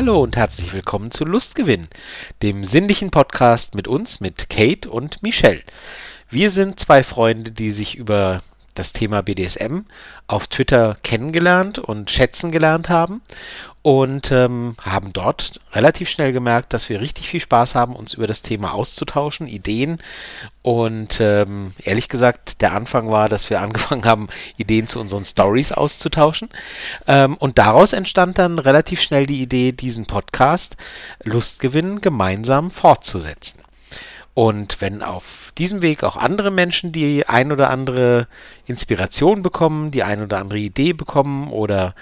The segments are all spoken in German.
Hallo und herzlich willkommen zu Lustgewinn, dem sinnlichen Podcast mit uns, mit Kate und Michelle. Wir sind zwei Freunde, die sich über das Thema BDSM auf Twitter kennengelernt und schätzen gelernt haben und ähm, haben dort relativ schnell gemerkt, dass wir richtig viel Spaß haben, uns über das Thema auszutauschen, Ideen und ähm, ehrlich gesagt, der Anfang war, dass wir angefangen haben, Ideen zu unseren Stories auszutauschen ähm, und daraus entstand dann relativ schnell die Idee, diesen Podcast Lustgewinn gemeinsam fortzusetzen. Und wenn auf diesem Weg auch andere Menschen die ein oder andere Inspiration bekommen, die ein oder andere Idee bekommen oder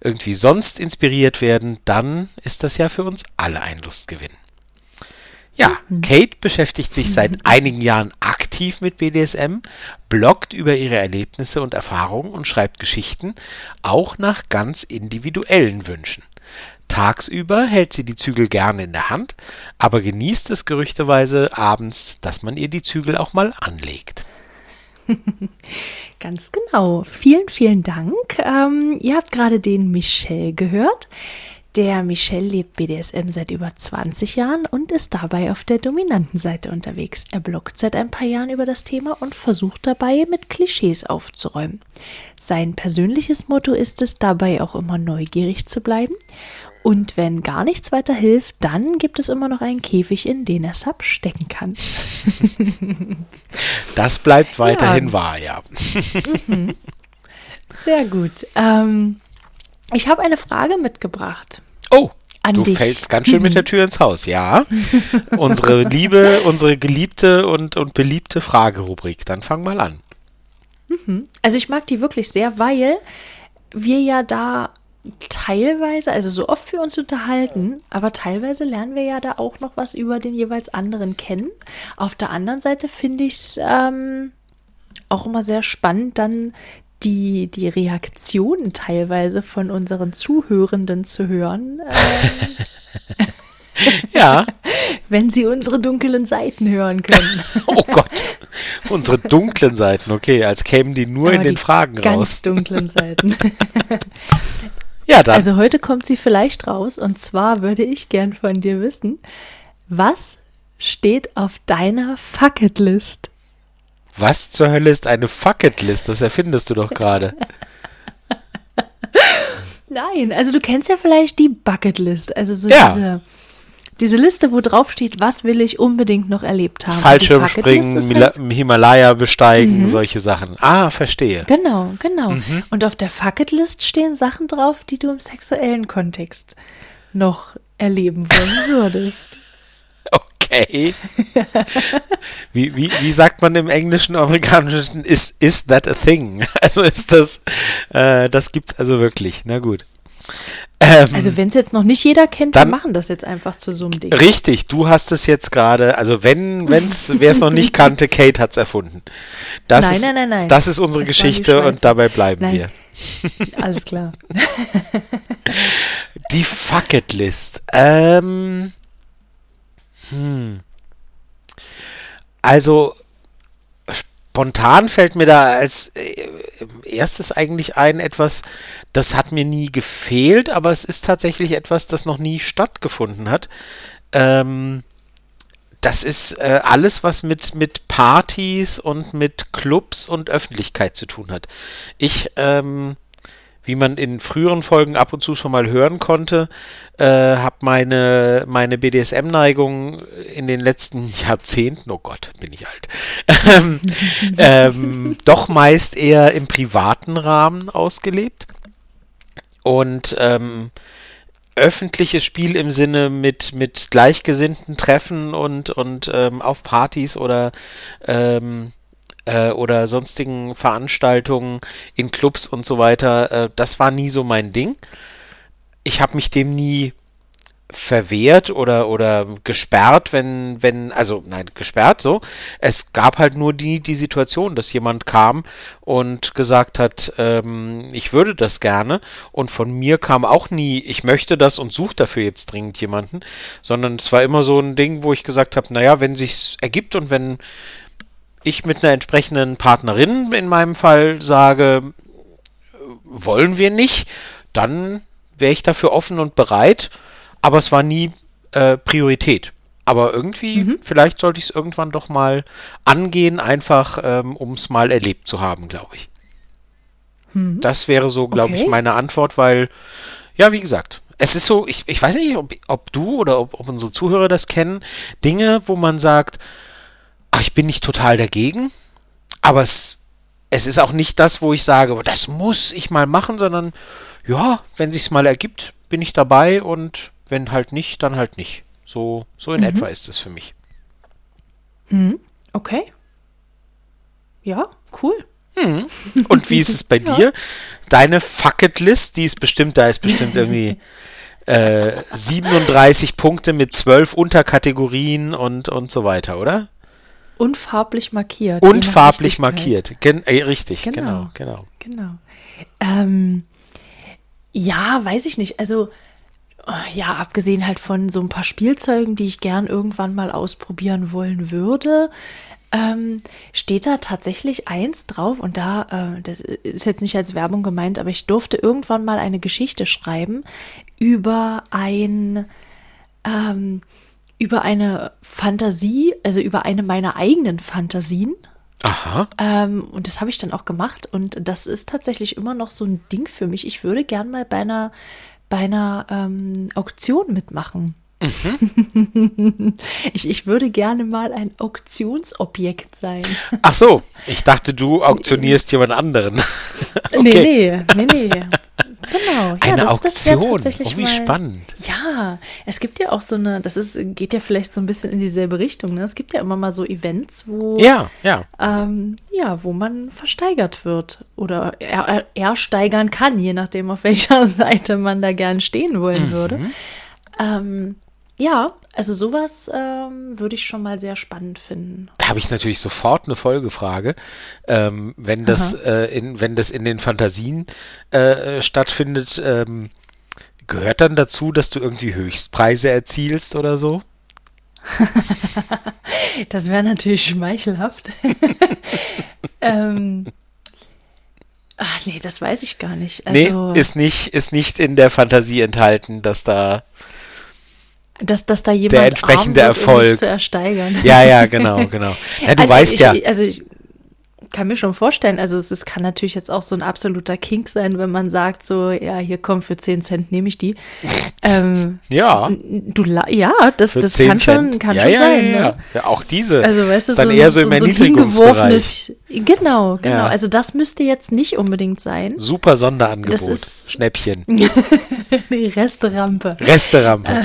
irgendwie sonst inspiriert werden, dann ist das ja für uns alle ein Lustgewinn. Ja, mhm. Kate beschäftigt sich seit einigen Jahren aktiv mit BDSM, bloggt über ihre Erlebnisse und Erfahrungen und schreibt Geschichten, auch nach ganz individuellen Wünschen. Tagsüber hält sie die Zügel gerne in der Hand, aber genießt es gerüchteweise abends, dass man ihr die Zügel auch mal anlegt. Ganz genau. Vielen, vielen Dank. Ähm, ihr habt gerade den Michel gehört. Der Michel lebt BDSM seit über 20 Jahren und ist dabei auf der dominanten Seite unterwegs. Er bloggt seit ein paar Jahren über das Thema und versucht dabei, mit Klischees aufzuräumen. Sein persönliches Motto ist es, dabei auch immer neugierig zu bleiben und wenn gar nichts weiter hilft, dann gibt es immer noch einen Käfig, in den er Sub stecken kann. das bleibt weiterhin ja. wahr, ja. Mhm. Sehr gut. Ähm, ich habe eine Frage mitgebracht. Oh, du dich. fällst ganz schön mit der Tür ins Haus, ja. unsere liebe, unsere geliebte und, und beliebte Fragerubrik. Dann fang mal an. Mhm. Also ich mag die wirklich sehr, weil wir ja da teilweise, also so oft wir uns unterhalten, aber teilweise lernen wir ja da auch noch was über den jeweils anderen kennen. Auf der anderen Seite finde ich es ähm, auch immer sehr spannend, dann die, die Reaktionen teilweise von unseren Zuhörenden zu hören. Ähm, ja. Wenn sie unsere dunklen Seiten hören können. oh Gott. Unsere dunklen Seiten, okay, als kämen die nur aber in den Fragen ganz raus. Ganz dunklen Seiten. Ja, dann. Also heute kommt sie vielleicht raus und zwar würde ich gern von dir wissen, was steht auf deiner Fucketlist? Was zur Hölle ist eine Fucketlist? Das erfindest du doch gerade. Nein, also du kennst ja vielleicht die Bucketlist, also so ja. diese diese Liste, wo drauf steht, was will ich unbedingt noch erlebt haben. Fallschirmspringen, halt Himalaya besteigen, mhm. solche Sachen. Ah, verstehe. Genau, genau. Mhm. Und auf der Fucketlist stehen Sachen drauf, die du im sexuellen Kontext noch erleben wollen würdest. Okay. wie, wie, wie sagt man im englischen, amerikanischen, is, is that a thing? Also ist das, äh, das gibt's also wirklich. Na gut. Ähm, also wenn es jetzt noch nicht jeder kennt, dann, machen das jetzt einfach zu so einem Ding. Richtig, du hast es jetzt gerade, also wenn, wenn's, wer es noch nicht kannte, Kate hat es erfunden. Das nein, ist, nein, nein, nein. Das ist unsere das Geschichte und dabei bleiben nein. wir. Alles klar. Die Fucketlist. Ähm, hm. Also spontan fällt mir da als äh, erstes eigentlich ein etwas, das hat mir nie gefehlt, aber es ist tatsächlich etwas, das noch nie stattgefunden hat. Ähm, das ist äh, alles, was mit, mit Partys und mit Clubs und Öffentlichkeit zu tun hat. Ich ähm, wie man in früheren Folgen ab und zu schon mal hören konnte, äh, habe meine, meine BDSM-Neigung in den letzten Jahrzehnten, oh Gott, bin ich alt, ähm, ähm, doch meist eher im privaten Rahmen ausgelebt. Und ähm, öffentliches Spiel im Sinne mit, mit gleichgesinnten Treffen und, und ähm, auf Partys oder ähm, äh, oder sonstigen Veranstaltungen in Clubs und so weiter, äh, das war nie so mein Ding. Ich habe mich dem nie verwehrt oder oder gesperrt, wenn wenn also nein gesperrt so. Es gab halt nur die die Situation, dass jemand kam und gesagt hat, ähm, ich würde das gerne und von mir kam auch nie, ich möchte das und suche dafür jetzt dringend jemanden, sondern es war immer so ein Ding, wo ich gesagt habe, naja, wenn sich's ergibt und wenn ich mit einer entsprechenden Partnerin in meinem Fall sage, wollen wir nicht, dann wäre ich dafür offen und bereit. aber es war nie äh, Priorität. Aber irgendwie, mhm. vielleicht sollte ich es irgendwann doch mal angehen, einfach ähm, um es mal erlebt zu haben, glaube ich. Mhm. Das wäre so, glaube okay. ich, meine Antwort, weil, ja, wie gesagt, es ist so, ich, ich weiß nicht, ob, ob du oder ob, ob unsere Zuhörer das kennen, Dinge, wo man sagt, ach, ich bin nicht total dagegen, aber es, es ist auch nicht das, wo ich sage, das muss ich mal machen, sondern ja, wenn sich's mal ergibt, bin ich dabei und wenn halt nicht, dann halt nicht. So, so in mhm. etwa ist es für mich. Mhm. Okay. Ja, cool. Mhm. Und wie ist es bei ja. dir? Deine Fucket-List, die ist bestimmt, da ist bestimmt irgendwie äh, 37 Punkte mit 12 Unterkategorien und, und so weiter, oder? Und farblich markiert. Und farblich markiert. Gen äh, richtig, genau, genau. Genau. genau. Ähm, ja, weiß ich nicht. Also ja, abgesehen halt von so ein paar Spielzeugen, die ich gern irgendwann mal ausprobieren wollen würde, ähm, steht da tatsächlich eins drauf und da, äh, das ist jetzt nicht als Werbung gemeint, aber ich durfte irgendwann mal eine Geschichte schreiben über ein, ähm, über eine Fantasie, also über eine meiner eigenen Fantasien. Aha. Ähm, und das habe ich dann auch gemacht und das ist tatsächlich immer noch so ein Ding für mich. Ich würde gern mal bei einer bei einer ähm, Auktion mitmachen. Mhm. ich, ich würde gerne mal ein Auktionsobjekt sein. Ach so, ich dachte, du auktionierst jemand anderen. okay. Nee, nee, nee, nee. Genau. Eine ja, das, Auktion. Das oh, wie mal, spannend. Ja, es gibt ja auch so eine, das ist, geht ja vielleicht so ein bisschen in dieselbe Richtung. Ne? Es gibt ja immer mal so Events, wo ja, ja. Ähm, ja, wo man versteigert wird oder er, ersteigern kann, je nachdem, auf welcher Seite man da gern stehen wollen mhm. würde. Ähm, ja, also sowas ähm, würde ich schon mal sehr spannend finden. Da habe ich natürlich sofort eine Folgefrage. Ähm, wenn, das, äh, in, wenn das in den Fantasien äh, stattfindet, ähm, gehört dann dazu, dass du irgendwie Höchstpreise erzielst oder so? das wäre natürlich schmeichelhaft. ähm, ach nee, das weiß ich gar nicht. Also, nee, ist nicht, ist nicht in der Fantasie enthalten, dass da dass, dass da jemand der entsprechende Erfolg zu ersteigern. Ja, ja, genau, genau. Ja, du also weißt ich, ja. Also ich, kann mir schon vorstellen, also es, es, kann natürlich jetzt auch so ein absoluter Kink sein, wenn man sagt, so, ja, hier komm, für 10 Cent nehme ich die. Ähm, ja. Du, ja, das, das kann schon, kann ja, schon ja, sein. Ja, ne? ja, auch diese. Also, weißt du, ist dann so, eher so, so im Erniedrigungsbereich. Genau, genau. Ja. Also das müsste jetzt nicht unbedingt sein. Super Sonderangebot. Das ist Schnäppchen. nee, Resterampe. Resterampe.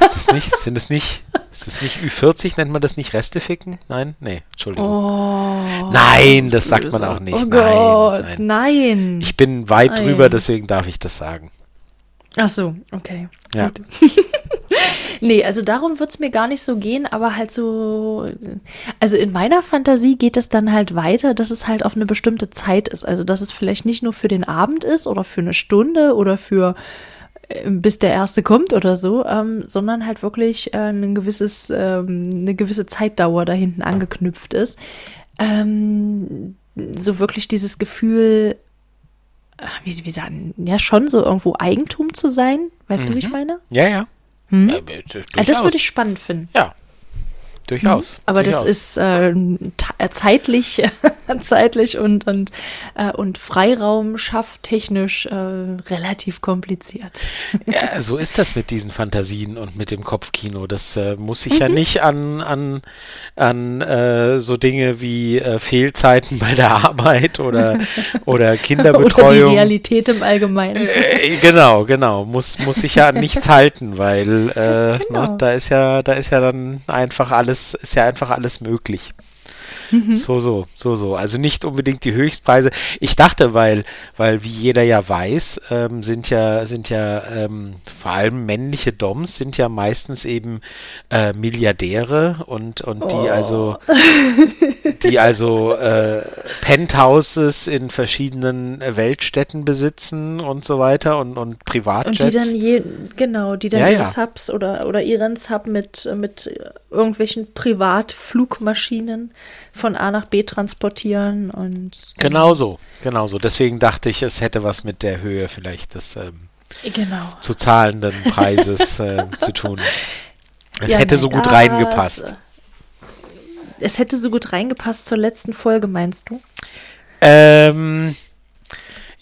ist das nicht, sind es nicht, ist das nicht Ü40, nennt man das nicht Resteficken? Nein? Nee, Entschuldigung. Oh, nein, das sagt man auch nicht. Oh nein, Gott, nein. nein. Ich bin weit nein. drüber, deswegen darf ich das sagen. Ach so, okay. Ja. nee, also darum wird es mir gar nicht so gehen, aber halt so, also in meiner Fantasie geht es dann halt weiter, dass es halt auf eine bestimmte Zeit ist. Also dass es vielleicht nicht nur für den Abend ist oder für eine Stunde oder für bis der erste kommt oder so, ähm, sondern halt wirklich äh, ein gewisses, ähm, eine gewisse Zeitdauer da hinten angeknüpft ist. Ähm, so wirklich dieses Gefühl, wie, wie sagen, ja, schon so irgendwo Eigentum zu sein. Weißt mhm. du, wie ich mhm. meine? Ja, ja. Hm? Äh, ja, das würde ich spannend finden. Ja, Durchaus. Mhm. Aber durchaus. das ist äh, zeitlich, zeitlich und, und, äh, und Freiraum schafft technisch äh, relativ kompliziert. Ja, so ist das mit diesen Fantasien und mit dem Kopfkino. Das äh, muss sich mhm. ja nicht an, an, an äh, so Dinge wie äh, Fehlzeiten bei der Arbeit oder, oder Kinderbetreuung. oder die Realität im Allgemeinen. genau, genau. Muss, muss sich ja an nichts halten, weil ne, genau. ne, da ist ja, da ist ja dann einfach alles ist ja einfach alles möglich. Mhm. So, so, so, so. Also nicht unbedingt die Höchstpreise. Ich dachte, weil, weil wie jeder ja weiß, ähm, sind ja, sind ja ähm, vor allem männliche Doms sind ja meistens eben äh, Milliardäre und, und die oh. also, die also äh, Penthouses in verschiedenen Weltstädten besitzen und so weiter und, und Privatjets. Und die dann je, genau, die dann ja, ihre ja. Subs oder, oder ihren Sub mit, mit irgendwelchen Privatflugmaschinen von A nach B transportieren und. Genau so, genau so. Deswegen dachte ich, es hätte was mit der Höhe vielleicht des, ähm, genau. zu zahlenden Preises äh, zu tun. Es ja, hätte so gut reingepasst. Es hätte so gut reingepasst zur letzten Folge, meinst du? Ähm,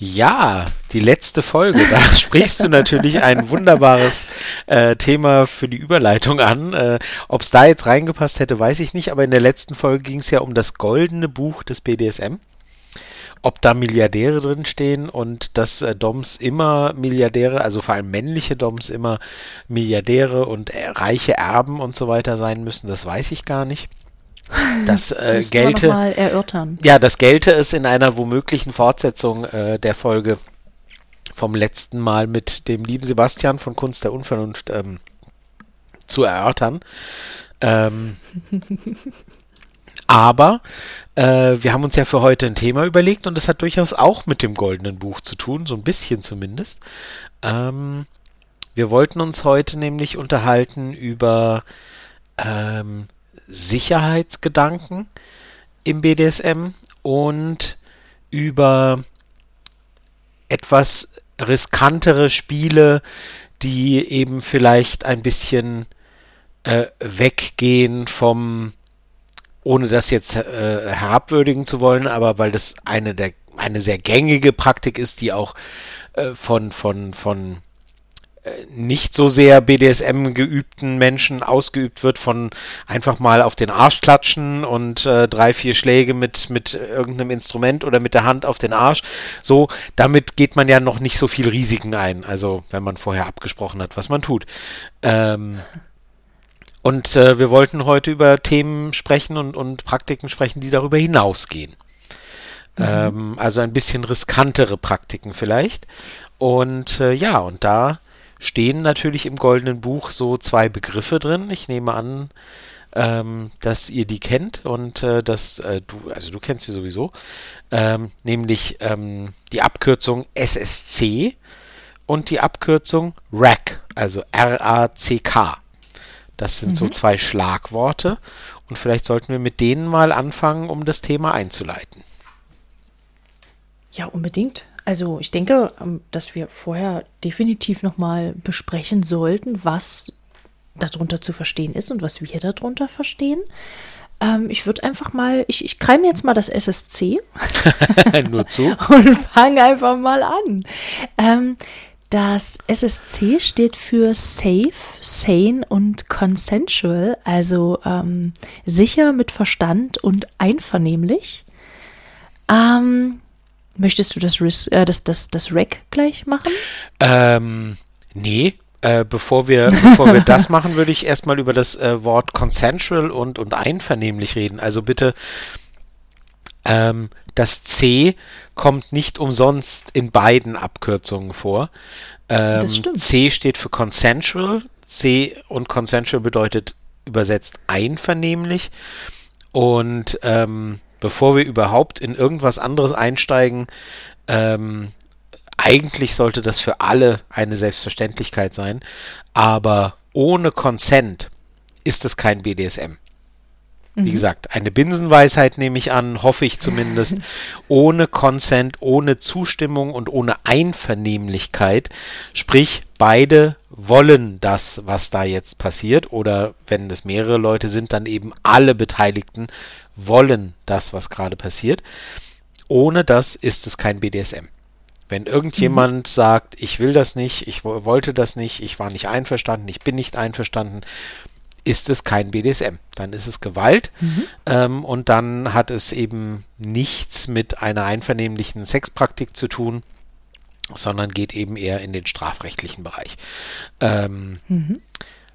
ja, die letzte Folge. Da sprichst du natürlich ein wunderbares äh, Thema für die Überleitung an. Äh, Ob es da jetzt reingepasst hätte, weiß ich nicht. Aber in der letzten Folge ging es ja um das goldene Buch des BDSM. Ob da Milliardäre drinstehen und dass äh, Doms immer Milliardäre, also vor allem männliche Doms immer Milliardäre und äh, reiche Erben und so weiter sein müssen, das weiß ich gar nicht. Das äh, gelte. Mal erörtern. Ja, das gelte es in einer womöglichen Fortsetzung äh, der Folge vom letzten Mal mit dem lieben Sebastian von Kunst der Unvernunft ähm, zu erörtern. Ähm, aber äh, wir haben uns ja für heute ein Thema überlegt und das hat durchaus auch mit dem goldenen Buch zu tun, so ein bisschen zumindest. Ähm, wir wollten uns heute nämlich unterhalten über ähm, Sicherheitsgedanken im BDSM und über etwas riskantere Spiele, die eben vielleicht ein bisschen äh, weggehen vom, ohne das jetzt äh, herabwürdigen zu wollen, aber weil das eine der eine sehr gängige Praktik ist, die auch äh, von von von nicht so sehr BDSM geübten Menschen ausgeübt wird von einfach mal auf den Arsch klatschen und äh, drei, vier Schläge mit, mit irgendeinem Instrument oder mit der Hand auf den Arsch. So, damit geht man ja noch nicht so viel Risiken ein. Also, wenn man vorher abgesprochen hat, was man tut. Ähm, und äh, wir wollten heute über Themen sprechen und, und Praktiken sprechen, die darüber hinausgehen. Mhm. Ähm, also ein bisschen riskantere Praktiken vielleicht. Und äh, ja, und da stehen natürlich im Goldenen Buch so zwei Begriffe drin. Ich nehme an, ähm, dass ihr die kennt und äh, dass äh, du, also du kennst sie sowieso, ähm, nämlich ähm, die Abkürzung SSC und die Abkürzung RAC, also R-A-C-K. Das sind mhm. so zwei Schlagworte und vielleicht sollten wir mit denen mal anfangen, um das Thema einzuleiten. Ja, unbedingt. Also ich denke, ähm, dass wir vorher definitiv nochmal besprechen sollten, was darunter zu verstehen ist und was wir darunter verstehen. Ähm, ich würde einfach mal, ich, ich kreime jetzt mal das SSC. Nur zu. Und fange einfach mal an. Ähm, das SSC steht für Safe, Sane und Consensual, also ähm, sicher mit Verstand und einvernehmlich. Ähm, Möchtest du das, Ris äh, das, das, das Rack gleich machen? Ähm, nee. Äh, bevor wir, bevor wir das machen, würde ich erstmal über das äh, Wort consensual und, und einvernehmlich reden. Also bitte, ähm, das C kommt nicht umsonst in beiden Abkürzungen vor. Ähm, C steht für consensual. C und consensual bedeutet übersetzt einvernehmlich. Und ähm, bevor wir überhaupt in irgendwas anderes einsteigen, ähm, eigentlich sollte das für alle eine Selbstverständlichkeit sein, aber ohne Consent ist es kein BDSM. Wie mhm. gesagt, eine Binsenweisheit nehme ich an, hoffe ich zumindest. ohne Consent, ohne Zustimmung und ohne Einvernehmlichkeit. Sprich, beide wollen das, was da jetzt passiert. Oder wenn es mehrere Leute sind, dann eben alle Beteiligten wollen das, was gerade passiert. Ohne das ist es kein BDSM. Wenn irgendjemand mhm. sagt, ich will das nicht, ich wollte das nicht, ich war nicht einverstanden, ich bin nicht einverstanden, ist es kein BDSM. Dann ist es Gewalt mhm. ähm, und dann hat es eben nichts mit einer einvernehmlichen Sexpraktik zu tun, sondern geht eben eher in den strafrechtlichen Bereich. Ähm, mhm.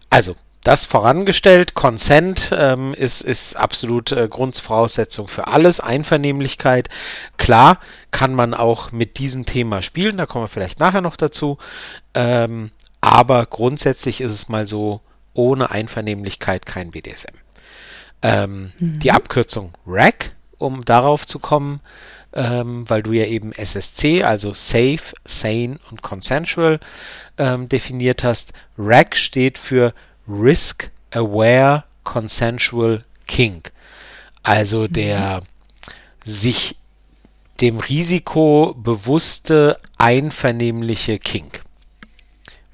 Also, das vorangestellt, Consent ähm, ist, ist absolut äh, Grundvoraussetzung für alles, Einvernehmlichkeit. Klar kann man auch mit diesem Thema spielen, da kommen wir vielleicht nachher noch dazu. Ähm, aber grundsätzlich ist es mal so, ohne Einvernehmlichkeit kein BDSM. Ähm, mhm. Die Abkürzung RAC, um darauf zu kommen, ähm, weil du ja eben SSC, also Safe, Sane und Consensual ähm, definiert hast. RAC steht für Risk Aware Consensual Kink. Also der mhm. sich dem Risiko bewusste einvernehmliche Kink.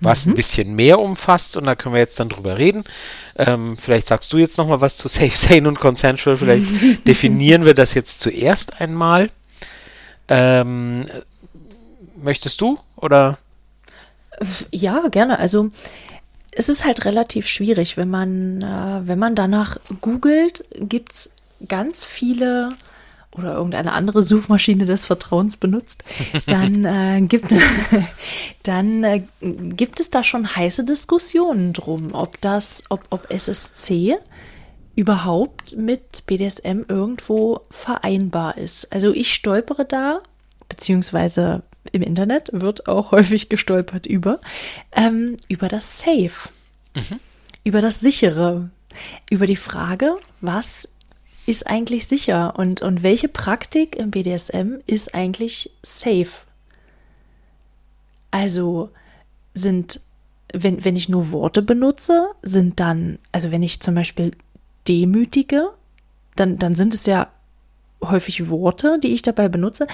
was mhm. ein bisschen mehr umfasst und da können wir jetzt dann drüber reden. Ähm, vielleicht sagst du jetzt nochmal was zu Safe, Sane und Consensual. Vielleicht definieren wir das jetzt zuerst einmal. Ähm, möchtest du oder? Ja, gerne. Also es ist halt relativ schwierig, wenn man, äh, wenn man danach googelt, gibt es ganz viele oder irgendeine andere Suchmaschine des Vertrauens benutzt, dann, äh, gibt, dann äh, gibt es da schon heiße Diskussionen drum, ob das, ob, ob SSC überhaupt mit BDSM irgendwo vereinbar ist. Also ich stolpere da, beziehungsweise im Internet wird auch häufig gestolpert über, ähm, über das Safe, mhm. über das Sichere, über die Frage, was ist eigentlich sicher und, und welche Praktik im BDSM ist eigentlich safe? Also sind, wenn, wenn ich nur Worte benutze, sind dann, also wenn ich zum Beispiel demütige, dann, dann sind es ja häufig Worte, die ich dabei benutze,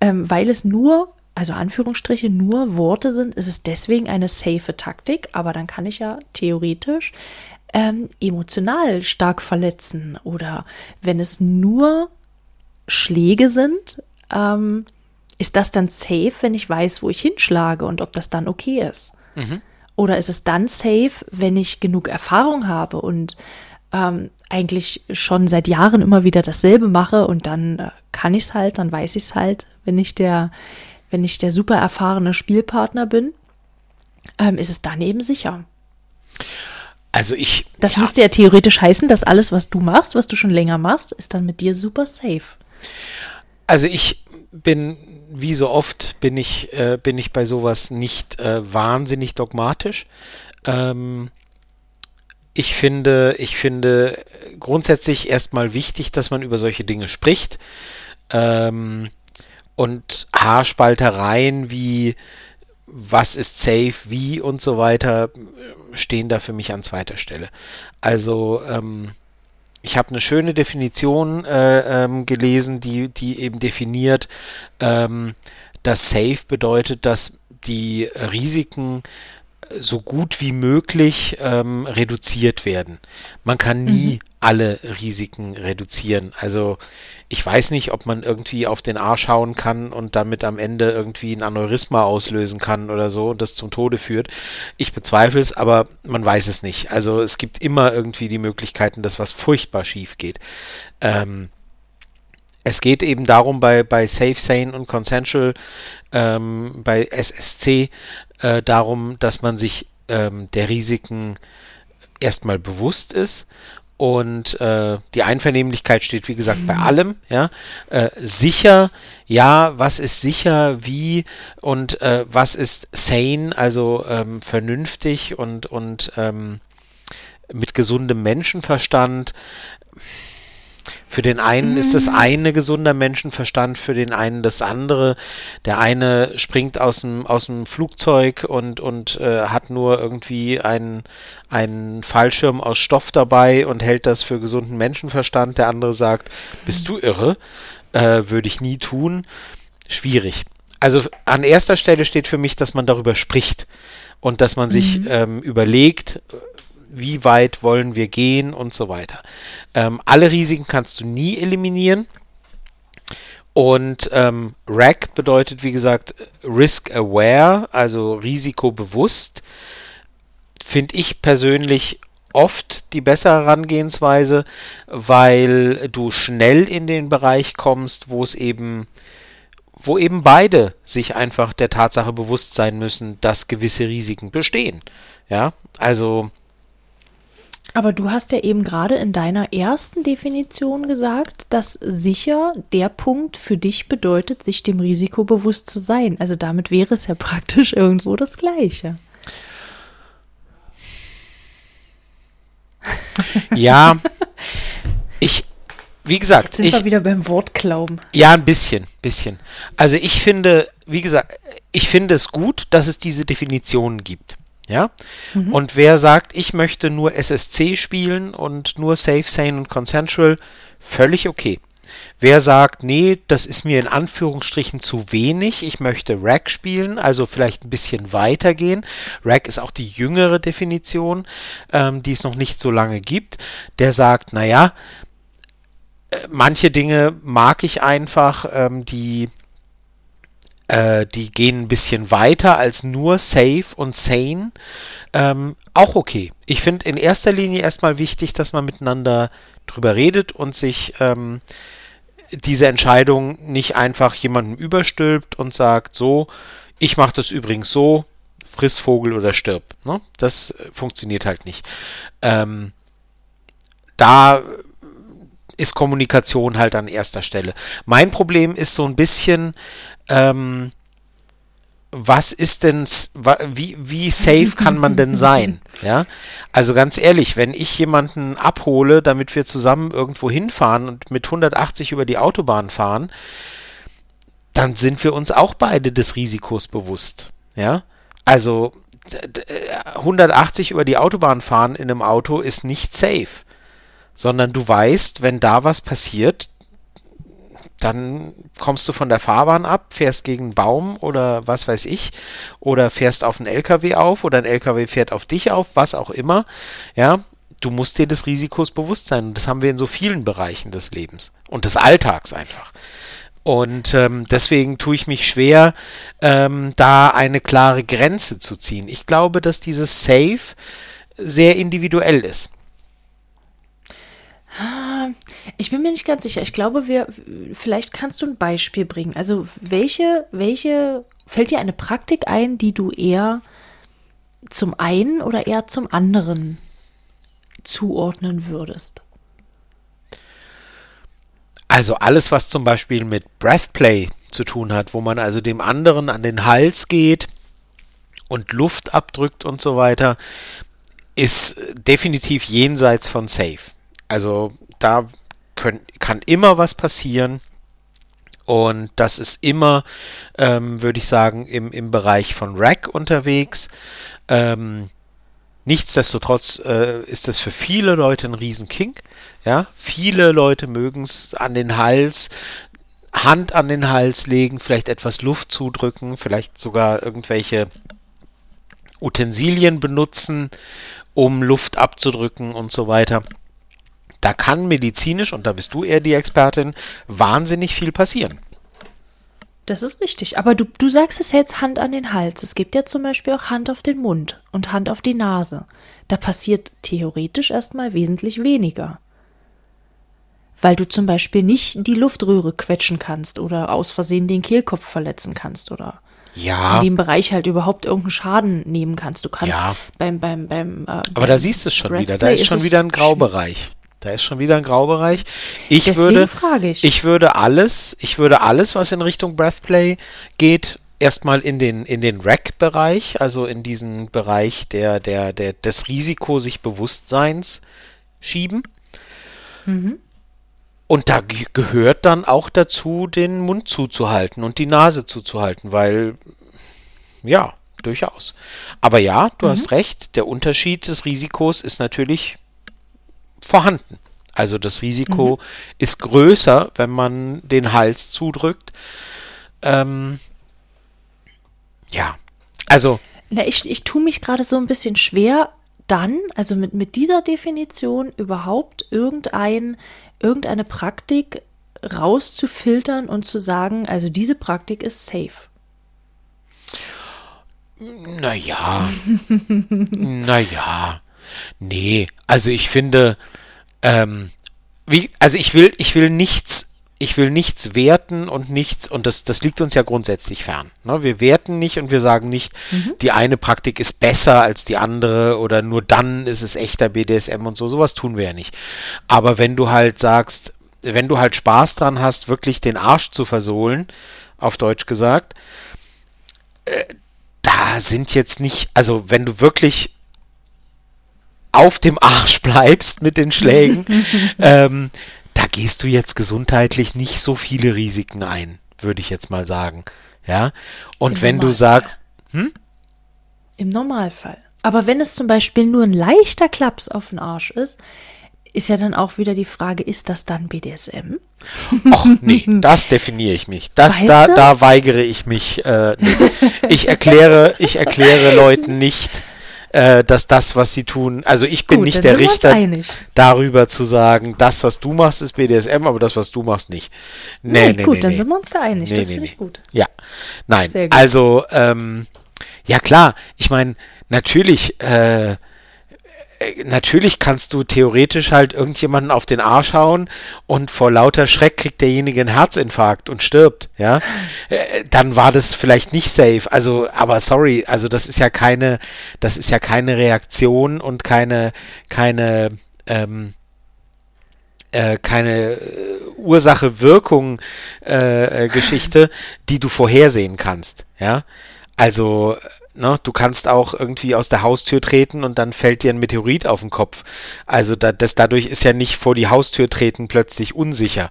ähm, weil es nur, also Anführungsstriche, nur Worte sind, ist es deswegen eine safe Taktik, aber dann kann ich ja theoretisch ähm, emotional stark verletzen oder wenn es nur Schläge sind, ähm, ist das dann safe, wenn ich weiß, wo ich hinschlage und ob das dann okay ist? Mhm. Oder ist es dann safe, wenn ich genug Erfahrung habe und ähm, eigentlich schon seit Jahren immer wieder dasselbe mache und dann äh, kann ich es halt, dann weiß ich es halt, wenn ich der, wenn ich der super erfahrene Spielpartner bin, ähm, ist es dann eben sicher. Also ich. Das ja. müsste ja theoretisch heißen, dass alles, was du machst, was du schon länger machst, ist dann mit dir super safe. Also ich bin, wie so oft, bin ich, äh, bin ich bei sowas nicht äh, wahnsinnig dogmatisch. Ähm, ich finde, ich finde grundsätzlich erstmal wichtig, dass man über solche Dinge spricht. Ähm, und Haarspaltereien wie was ist safe, wie und so weiter, stehen da für mich an zweiter Stelle. Also ähm, ich habe eine schöne Definition äh, ähm, gelesen, die, die eben definiert, ähm, dass safe bedeutet, dass die Risiken so gut wie möglich ähm, reduziert werden. Man kann nie mhm. alle Risiken reduzieren. Also ich weiß nicht, ob man irgendwie auf den Arsch hauen kann und damit am Ende irgendwie ein Aneurysma auslösen kann oder so und das zum Tode führt. Ich bezweifle es, aber man weiß es nicht. Also es gibt immer irgendwie die Möglichkeiten, dass was furchtbar schief geht. Ähm, es geht eben darum, bei, bei Safe, Sane und Consensual, ähm, bei SSC, äh, darum, dass man sich ähm, der Risiken erstmal bewusst ist und äh, die Einvernehmlichkeit steht, wie gesagt, bei allem. Ja, äh, sicher, ja, was ist sicher, wie und äh, was ist sane, also ähm, vernünftig und und ähm, mit gesundem Menschenverstand. Für den einen ist das mhm. eine gesunder Menschenverstand, für den einen das andere. Der eine springt aus dem, aus dem Flugzeug und, und äh, hat nur irgendwie einen, einen Fallschirm aus Stoff dabei und hält das für gesunden Menschenverstand. Der andere sagt, bist du irre? Äh, Würde ich nie tun. Schwierig. Also an erster Stelle steht für mich, dass man darüber spricht und dass man sich mhm. ähm, überlegt, wie weit wollen wir gehen und so weiter. Ähm, alle Risiken kannst du nie eliminieren. Und ähm, RAC bedeutet, wie gesagt, Risk Aware, also risikobewusst. Finde ich persönlich oft die bessere Herangehensweise, weil du schnell in den Bereich kommst, wo es eben, wo eben beide sich einfach der Tatsache bewusst sein müssen, dass gewisse Risiken bestehen. Ja, also aber du hast ja eben gerade in deiner ersten Definition gesagt, dass sicher der Punkt für dich bedeutet, sich dem Risiko bewusst zu sein. Also damit wäre es ja praktisch irgendwo das Gleiche. Ja, ich, wie gesagt, Jetzt sind ich, wir wieder beim Wortklauben. Ja, ein bisschen, bisschen. Also ich finde, wie gesagt, ich finde es gut, dass es diese Definitionen gibt. Ja? Mhm. Und wer sagt, ich möchte nur SSC spielen und nur Safe, Sane und Consensual, völlig okay. Wer sagt, nee, das ist mir in Anführungsstrichen zu wenig, ich möchte Rack spielen, also vielleicht ein bisschen weitergehen. Rack ist auch die jüngere Definition, ähm, die es noch nicht so lange gibt. Der sagt, naja, äh, manche Dinge mag ich einfach, ähm, die äh, die gehen ein bisschen weiter als nur safe und sane. Ähm, auch okay. Ich finde in erster Linie erstmal wichtig, dass man miteinander drüber redet und sich ähm, diese Entscheidung nicht einfach jemandem überstülpt und sagt, so, ich mache das übrigens so, friss Vogel oder stirb. Ne? Das funktioniert halt nicht. Ähm, da ist Kommunikation halt an erster Stelle. Mein Problem ist so ein bisschen, ähm, was ist denn, wie, wie safe kann man denn sein? Ja, also ganz ehrlich, wenn ich jemanden abhole, damit wir zusammen irgendwo hinfahren und mit 180 über die Autobahn fahren, dann sind wir uns auch beide des Risikos bewusst. Ja, also 180 über die Autobahn fahren in einem Auto ist nicht safe, sondern du weißt, wenn da was passiert, dann kommst du von der Fahrbahn ab, fährst gegen einen Baum oder was weiß ich, oder fährst auf einen LKW auf oder ein LKW fährt auf dich auf, was auch immer. Ja, du musst dir des Risikos bewusst sein. Und das haben wir in so vielen Bereichen des Lebens und des Alltags einfach. Und ähm, deswegen tue ich mich schwer, ähm, da eine klare Grenze zu ziehen. Ich glaube, dass dieses Safe sehr individuell ist. Ich bin mir nicht ganz sicher. Ich glaube, wir, vielleicht kannst du ein Beispiel bringen. Also, welche, welche, fällt dir eine Praktik ein, die du eher zum einen oder eher zum anderen zuordnen würdest? Also alles, was zum Beispiel mit Breathplay zu tun hat, wo man also dem anderen an den Hals geht und Luft abdrückt und so weiter, ist definitiv jenseits von Safe. Also da können, kann immer was passieren. Und das ist immer, ähm, würde ich sagen, im, im Bereich von Rack unterwegs. Ähm, nichtsdestotrotz äh, ist das für viele Leute ein Riesenkink. Ja, viele Leute mögen es an den Hals, Hand an den Hals legen, vielleicht etwas Luft zudrücken, vielleicht sogar irgendwelche Utensilien benutzen, um Luft abzudrücken und so weiter da kann medizinisch, und da bist du eher die Expertin, wahnsinnig viel passieren. Das ist richtig. Aber du, du sagst es jetzt Hand an den Hals. Es gibt ja zum Beispiel auch Hand auf den Mund und Hand auf die Nase. Da passiert theoretisch erstmal wesentlich weniger. Weil du zum Beispiel nicht die Luftröhre quetschen kannst oder aus Versehen den Kehlkopf verletzen kannst oder ja. in dem Bereich halt überhaupt irgendeinen Schaden nehmen kannst. Du kannst ja. beim, beim, beim, äh, Aber da siehst du es schon wieder. Da ist schon wieder ein Graubereich. Da ist schon wieder ein Graubereich. Ich Deswegen würde, ich. ich würde alles, ich würde alles, was in Richtung Breathplay geht, erstmal in den, in den Rack-Bereich, also in diesen Bereich der, der, der, des Risiko sich Bewusstseins schieben. Mhm. Und da gehört dann auch dazu, den Mund zuzuhalten und die Nase zuzuhalten, weil, ja, durchaus. Aber ja, du mhm. hast recht, der Unterschied des Risikos ist natürlich vorhanden. Also das Risiko mhm. ist größer, wenn man den Hals zudrückt. Ähm, ja, also. Na, ich, ich tue mich gerade so ein bisschen schwer, dann, also mit, mit dieser Definition überhaupt irgendein, irgendeine Praktik rauszufiltern und zu sagen, also diese Praktik ist safe. Naja, naja, nee, also ich finde, ähm, wie, also ich will, ich will nichts, ich will nichts werten und nichts, und das, das liegt uns ja grundsätzlich fern. Ne? Wir werten nicht und wir sagen nicht, mhm. die eine Praktik ist besser als die andere oder nur dann ist es echter BDSM und so, sowas tun wir ja nicht. Aber wenn du halt sagst, wenn du halt Spaß dran hast, wirklich den Arsch zu versohlen, auf Deutsch gesagt, äh, da sind jetzt nicht, also wenn du wirklich auf dem Arsch bleibst mit den Schlägen, ähm, da gehst du jetzt gesundheitlich nicht so viele Risiken ein, würde ich jetzt mal sagen. Ja. Und Im wenn Normalfall. du sagst, hm? Im Normalfall. Aber wenn es zum Beispiel nur ein leichter Klaps auf den Arsch ist, ist ja dann auch wieder die Frage, ist das dann BDSM? Ach nee, das definiere ich mich. Das Weißt da, du? da weigere ich mich. Äh, nee. Ich erkläre, ich erkläre Leuten nicht, äh, dass das, was sie tun, also ich bin Gut, nicht der Richter darüber zu sagen, das, was du machst, ist BDSM, aber das, was du machst, nicht. Nee, nee, gut, nee, dann nee. sind wir uns da einig. Nee, das nee, finde nee. ich gut. Ja, nein. Also, ähm, ja klar, ich meine, natürlich, äh, natürlich kannst du theoretisch halt irgendjemanden auf den Arsch hauen und vor lauter Schreck kriegt derjenige einen Herzinfarkt und stirbt, ja. Äh, Dann war das vielleicht nicht safe. Also, aber sorry, also das ist ja keine, das ist ja keine Reaktion und keine, keine, ähm, äh, keine äh, Ursache-Wirkung-Geschichte, die du vorhersehen kannst. Ja, also ne, du kannst auch irgendwie aus der Haustür treten und dann fällt dir ein Meteorit auf den Kopf. Also da, das dadurch ist ja nicht vor die Haustür treten plötzlich unsicher.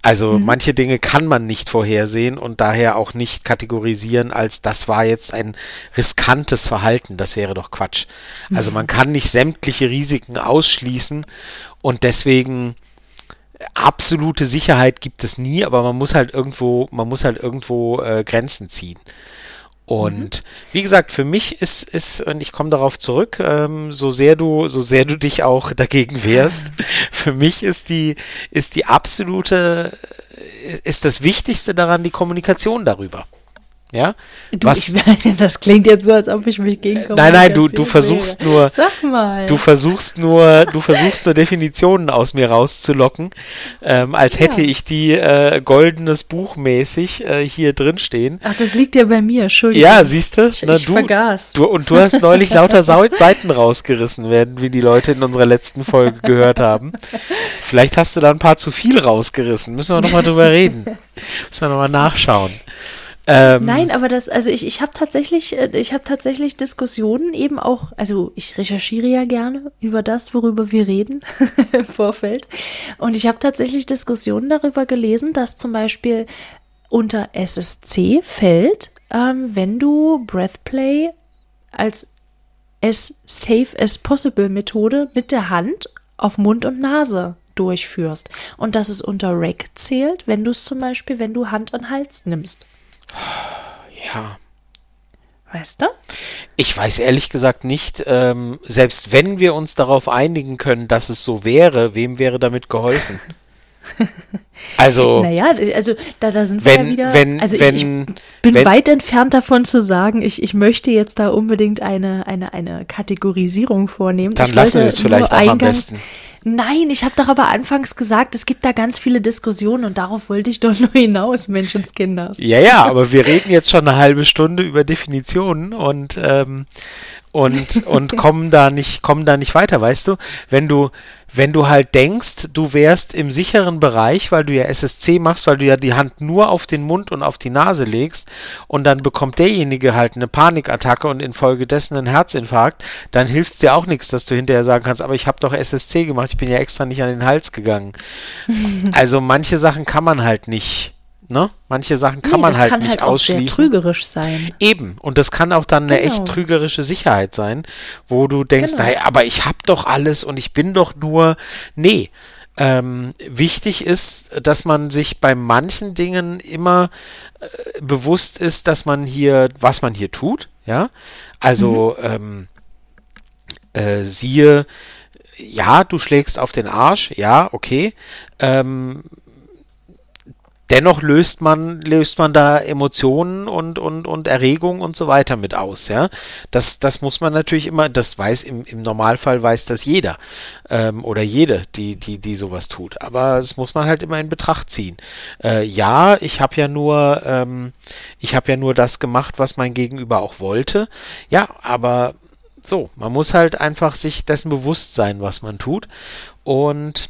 Also manche Dinge kann man nicht vorhersehen und daher auch nicht kategorisieren als das war jetzt ein riskantes Verhalten. Das wäre doch Quatsch. Also man kann nicht sämtliche Risiken ausschließen und deswegen absolute Sicherheit gibt es nie, aber man muss halt irgendwo, man muss halt irgendwo äh, Grenzen ziehen. Und wie gesagt, für mich ist, ist, und ich komme darauf zurück, ähm, so sehr du, so sehr du dich auch dagegen wehrst, für mich ist die, ist die absolute, ist das Wichtigste daran die Kommunikation darüber. Ja? Du, Was, ich, das klingt jetzt so, als ob ich mich gegen Nein, nein, du- du versuchst wehre. nur- Sag mal. Du versuchst nur, du versuchst nur Definitionen aus mir rauszulocken, ähm, als hätte Ja. ich die äh, goldenes Buch mäßig äh, hier drin stehen. Ach, das liegt ja bei mir, Entschuldigung. Ja, siehst du, Ich, ne, ich du, vergaß. du und du hast neulich lauter Seiten rausgerissen, werden wie die Leute in unserer letzten Folge gehört haben. Vielleicht hast du da ein paar zu viel rausgerissen. Müssen wir nochmal drüber reden. Müssen wir nochmal nachschauen. Ähm, Nein, aber das, also ich, ich habe tatsächlich, äh, ich habe tatsächlich Diskussionen eben auch, also ich recherchiere ja gerne über das, worüber wir reden im Vorfeld. Und ich habe tatsächlich Diskussionen darüber gelesen, dass zum Beispiel unter SSC fällt, ähm, wenn du Breathplay als as safe as possible Methode mit der Hand auf Mund und Nase durchführst. Und dass es unter Rec zählt, wenn du es zum Beispiel, wenn du Hand an Hals nimmst. Ja, Weißt du? Ich weiß ehrlich gesagt nicht, ähm, selbst wenn wir uns darauf einigen können, dass es so wäre, wem wäre damit geholfen? Also, Naja, also da, da sind wir wenn, ja wieder. wenn, also wenn, ich, ich bin wenn, weit entfernt davon zu sagen, ich, ich möchte jetzt da unbedingt eine, eine, eine Kategorisierung vornehmen. dann ich lassen wir es vielleicht auch am eingangs- besten. Nein, ich habe doch aber anfangs gesagt, es gibt da ganz viele Diskussionen und darauf wollte ich doch nur hinaus, Menschenskinders. Ja, ja, aber wir reden jetzt schon eine halbe Stunde über Definitionen und, ähm, und, und kommen da nicht, kommen da nicht weiter, weißt du? Wenn du, wenn du halt denkst, du wärst im sicheren Bereich, weil du ja SSC machst, weil du ja die Hand nur auf den Mund und auf die Nase legst und dann bekommt derjenige halt eine Panikattacke und infolgedessen einen Herzinfarkt, dann hilft es dir auch nichts, dass du hinterher sagen kannst, aber ich habe doch SSC gemacht, ich bin ja extra nicht an den Hals gegangen. Also manche Sachen kann man halt nicht, ne? Manche Sachen kann Nee, man halt kann nicht halt auch sehr ausschließen. trügerisch sein. Eben, und das kann auch dann eine Genau. echt trügerische Sicherheit sein, wo du denkst, Genau. naja, aber ich hab doch alles und ich bin doch nur. Nee. Ähm, wichtig ist, dass man sich bei manchen Dingen immer äh, bewusst ist, dass man hier, was man hier tut, ja. Also ähm, äh, siehe, ja, du schlägst auf den Arsch, ja, okay. Ähm, dennoch löst man, löst man da Emotionen und, und, und Erregung und so weiter mit aus, ja. Das, das muss man natürlich immer, das weiß im, im Normalfall weiß das jeder ähm, oder jede, die, die, die sowas tut. Aber das muss man halt immer in Betracht ziehen. Äh, ja, ich habe ja nur, ähm, ich habe ja nur das gemacht, was mein Gegenüber auch wollte. Ja, aber so, man muss halt einfach sich dessen bewusst sein, was man tut. Und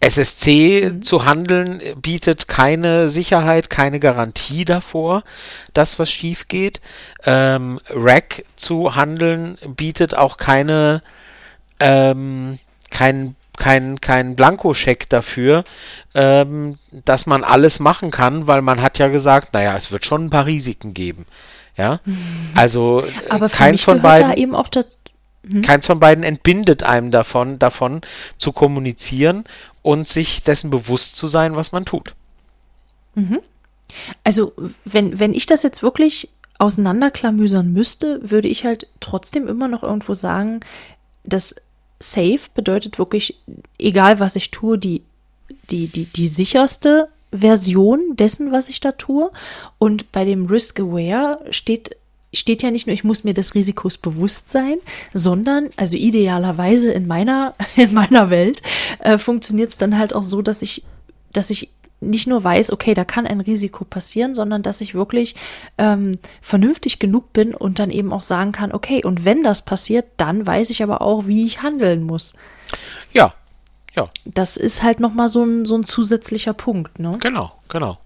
SSC zu handeln bietet keine Sicherheit, keine Garantie davor, dass was schief geht. Ähm, RAC zu handeln bietet auch keine, ähm, kein, kein, kein Blankoscheck dafür, ähm, dass man alles machen kann, weil man hat ja gesagt, naja, es wird schon ein paar Risiken geben. Ja, also äh, Aber keins von beiden. eben auch dazu. mhm. keins von beiden entbindet einem davon, davon zu kommunizieren und sich dessen bewusst zu sein, was man tut. Mhm. Also, wenn, wenn ich das jetzt wirklich auseinanderklamüsern müsste, würde ich halt trotzdem immer noch irgendwo sagen, dass safe bedeutet wirklich, egal was ich tue, die, die, die, die sicherste Version dessen, was ich da tue. Und bei dem Risk Aware steht steht ja nicht nur, ich muss mir des Risikos bewusst sein, sondern, also idealerweise in meiner, in meiner Welt, äh, funktioniert es dann halt auch so, dass ich, dass ich nicht nur weiß, okay, da kann ein Risiko passieren, sondern dass ich wirklich ähm, vernünftig genug bin und dann eben auch sagen kann, okay, und wenn das passiert, dann weiß ich aber auch, wie ich handeln muss. Ja, ja. Das ist halt nochmal so ein, so ein zusätzlicher Punkt, ne? Genau, genau.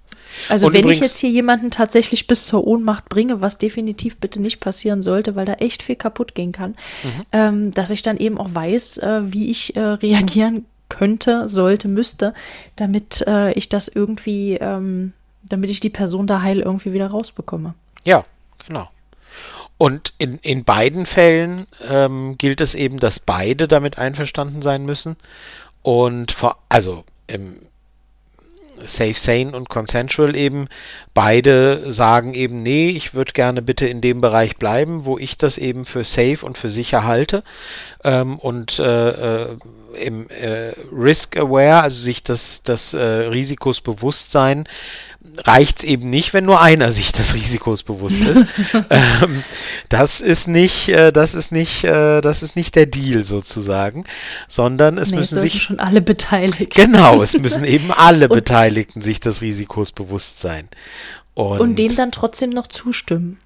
Also und wenn übrigens, ich jetzt hier jemanden tatsächlich bis zur Ohnmacht bringe, was definitiv bitte nicht passieren sollte, weil da echt viel kaputt gehen kann, mhm. ähm, dass ich dann eben auch weiß, äh, wie ich äh, reagieren könnte, sollte, müsste, damit äh, ich das irgendwie, ähm, damit ich die Person da heil irgendwie wieder rausbekomme. Ja, genau. Und in, in beiden Fällen ähm, gilt es eben, dass beide damit einverstanden sein müssen. Und vor, also im Safe Sane und Consensual eben, beide sagen eben, nee, ich würde gerne bitte in dem Bereich bleiben, wo ich das eben für safe und für sicher halte. Ähm, und äh, äh, im äh, Risk Aware, also sich das, das äh, Risikos bewusst sein, reicht es eben nicht, wenn nur einer sich des Risikos bewusst ist. ähm, das ist nicht, äh, das ist nicht, äh, das ist nicht der Deal sozusagen, sondern es nee, müssen sich schon alle Beteiligten. Genau, es müssen eben alle Beteiligten sich des Risikos bewusst sein. Und, und dem dann trotzdem noch zustimmen.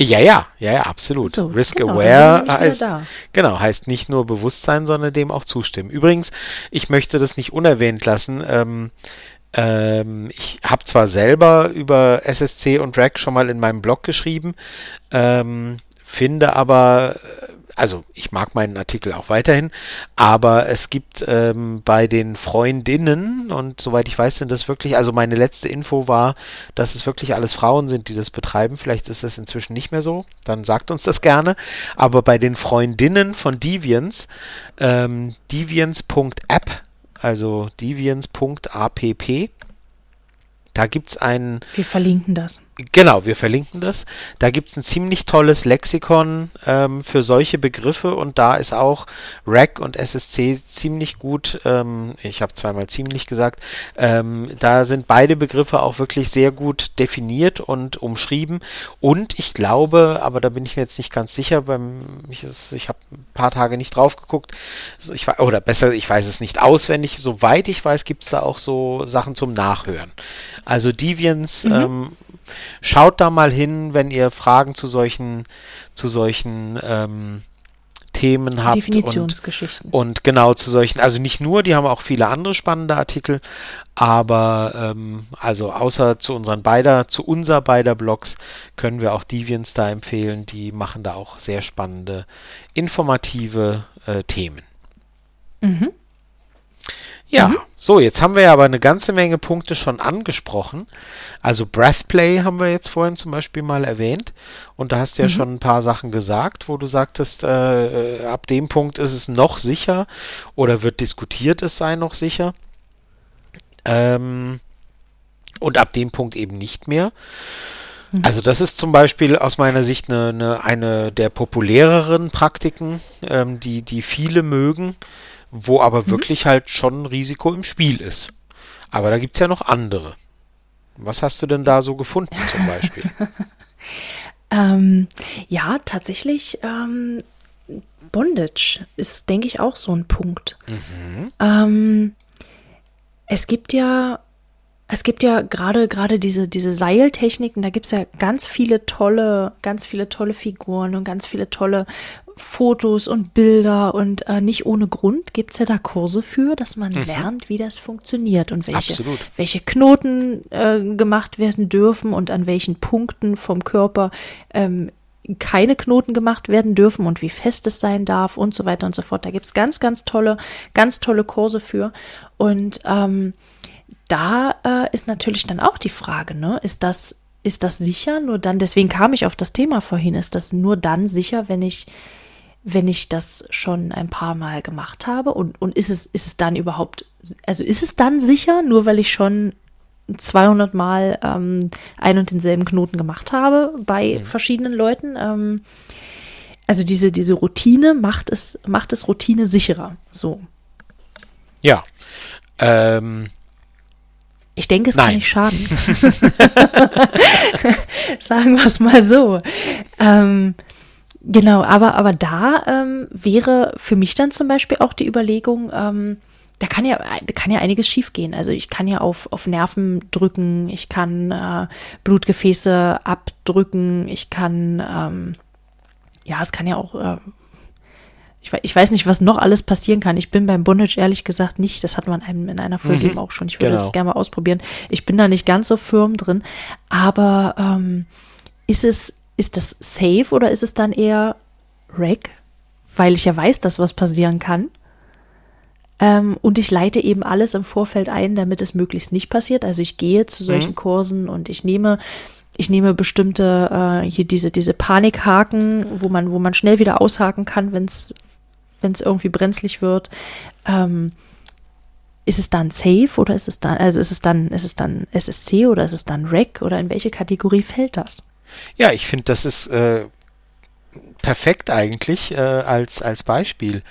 Ja, ja, ja, ja, absolut. So, Risk genau, Aware heißt, genau, heißt nicht nur Bewusstsein, sondern dem auch zustimmen. Übrigens, ich möchte das nicht unerwähnt lassen. Ähm, ähm, ich habe zwar selber über SSC und Rack schon mal in meinem Blog geschrieben, ähm, finde aber also ich mag meinen Artikel auch weiterhin, aber es gibt ähm, bei den Freundinnen, und soweit ich weiß, sind das wirklich, also meine letzte Info war, dass es wirklich alles Frauen sind, die das betreiben. Vielleicht ist das inzwischen nicht mehr so, dann sagt uns das gerne. Aber bei den Freundinnen von Deviants, ähm, deviants.app, also deviants.app, da gibt es einen. Wir verlinken das. Genau, wir verlinken das. Da gibt es ein ziemlich tolles Lexikon ähm, für solche Begriffe und da ist auch RAC und SSC ziemlich gut, ähm, ich habe zweimal ziemlich gesagt, ähm, da sind beide Begriffe auch wirklich sehr gut definiert und umschrieben und ich glaube, aber da bin ich mir jetzt nicht ganz sicher, beim, ich, ich habe ein paar Tage nicht drauf geguckt, ich, oder besser, ich weiß es nicht auswendig, soweit ich weiß, gibt es da auch so Sachen zum Nachhören. Also Deviants, mhm. Schaut da mal hin, wenn ihr Fragen zu solchen, zu solchen ähm, Themen habt. Definitionsgeschichten. Und, und, genau zu solchen, also nicht nur, die haben auch viele andere spannende Artikel, aber ähm, also außer zu unseren beider, zu unser beider Blogs können wir auch Deviants da empfehlen. Die machen da auch sehr spannende, informative äh, Themen. Mhm. Ja, mhm. so, jetzt haben wir ja aber eine ganze Menge Punkte schon angesprochen. Also Breathplay haben wir jetzt vorhin zum Beispiel mal erwähnt. Und da hast du ja mhm. schon ein paar Sachen gesagt, wo du sagtest, äh, äh, ab dem Punkt ist es noch sicher oder wird diskutiert, es sei noch sicher. Ähm, und ab dem Punkt eben nicht mehr. Mhm. Also das ist zum Beispiel aus meiner Sicht eine, eine, eine der populäreren Praktiken, ähm, die, die viele mögen wo aber mhm. wirklich halt schon ein Risiko im Spiel ist. Aber da gibt es ja noch andere. Was hast du denn da so gefunden zum Beispiel? ähm, ja, tatsächlich ähm, Bondage ist, denke ich, auch so ein Punkt. Mhm. Ähm, es gibt ja es gibt ja gerade gerade diese diese Seiltechniken, da gibt es ja ganz viele tolle, ganz viele tolle Figuren und ganz viele tolle Fotos und Bilder und äh, nicht ohne Grund gibt es ja da Kurse für, dass man mhm. lernt, wie das funktioniert und welche, welche Knoten äh, gemacht werden dürfen und an welchen Punkten vom Körper ähm, keine Knoten gemacht werden dürfen und wie fest es sein darf und so weiter und so fort. Da gibt es ganz, ganz tolle, ganz tolle Kurse für. Und ähm, da äh, ist natürlich dann auch die Frage, ne, ist das, ist das sicher? Nur dann, deswegen kam ich auf das Thema vorhin, ist das nur dann sicher, wenn ich wenn ich das schon ein paar Mal gemacht habe? Und, und ist, es, ist es dann überhaupt, also ist es dann sicher, nur weil ich schon 200 Mal ähm, ein und denselben Knoten gemacht habe bei verschiedenen Leuten? Ähm, also diese, diese Routine macht es, macht es Routine sicherer. So. Ja. Ähm, ich denke, es Nein. kann nicht schaden. Sagen wir es mal so. Ähm, genau, aber, aber da ähm, wäre für mich dann zum Beispiel auch die Überlegung, ähm, da kann ja, da kann ja einiges schiefgehen. Also ich kann ja auf, auf Nerven drücken, ich kann äh, Blutgefäße abdrücken, ich kann, ähm, ja, es kann ja auch äh, ich, ich, weiß nicht, was noch alles passieren kann. Ich bin beim Bondage ehrlich gesagt nicht. Das hat man einem in einer Folge mhm. eben auch schon. Ich würde genau. das gerne mal ausprobieren. Ich bin da nicht ganz so firm drin. Aber ähm, ist es, ist das safe oder ist es dann eher Rack? Weil ich ja weiß, dass was passieren kann. Ähm, und ich leite eben alles im Vorfeld ein, damit es möglichst nicht passiert. Also ich gehe zu solchen mhm. Kursen und ich nehme ich nehme bestimmte äh, hier diese diese Panikhaken, wo man wo man schnell wieder aushaken kann, wenn es wenn es irgendwie brenzlig wird. Ähm, ist es dann safe oder ist es dann, also ist es dann, ist es dann SSC oder ist es dann REC oder in welche Kategorie fällt das? Ja, ich finde, das ist äh, perfekt eigentlich äh, als, als Beispiel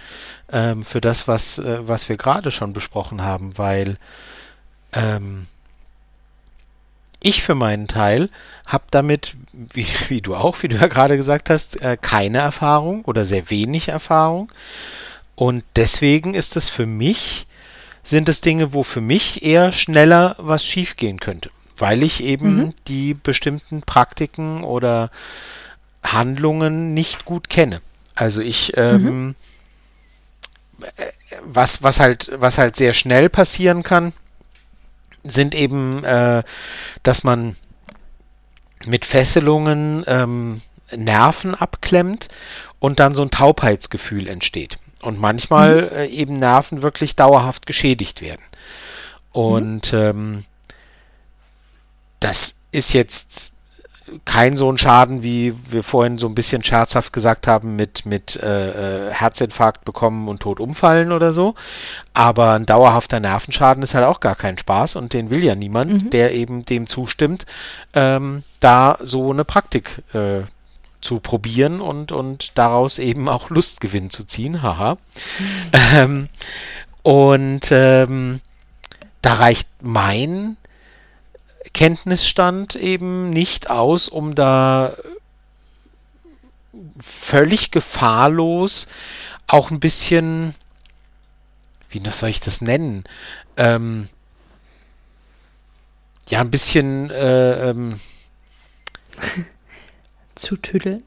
ähm, für das, was, äh, was wir gerade schon besprochen haben, weil ähm, ich für meinen Teil habe damit, wie, wie, du auch, wie du ja gerade gesagt hast, äh, keine Erfahrung oder sehr wenig Erfahrung. Und deswegen ist es für mich, sind es Dinge, wo für mich eher schneller was schiefgehen könnte, weil ich eben mhm. die bestimmten Praktiken oder Handlungen nicht gut kenne. Also ich, ähm, mhm. was, was halt, was halt sehr schnell passieren kann, sind eben, äh, dass man mit Fesselungen ähm, Nerven abklemmt und dann so ein Taubheitsgefühl entsteht. Und manchmal mhm. äh, eben Nerven wirklich dauerhaft geschädigt werden. Und mhm. ähm, das ist jetzt kein so ein Schaden, wie wir vorhin so ein bisschen scherzhaft gesagt haben, mit, mit äh, äh, Herzinfarkt bekommen und tot umfallen oder so. Aber ein dauerhafter Nervenschaden ist halt auch gar kein Spaß und den will ja niemand, mhm. der eben dem zustimmt, ähm, da so eine Praktik äh, zu probieren und, und daraus eben auch Lustgewinn zu ziehen. Haha. Mhm. Ähm, und ähm, da reicht mein Kenntnisstand eben nicht aus, um da völlig gefahrlos auch ein bisschen, wie soll ich das nennen? Ähm, ja, ein bisschen äh, ähm, zu tüdeln.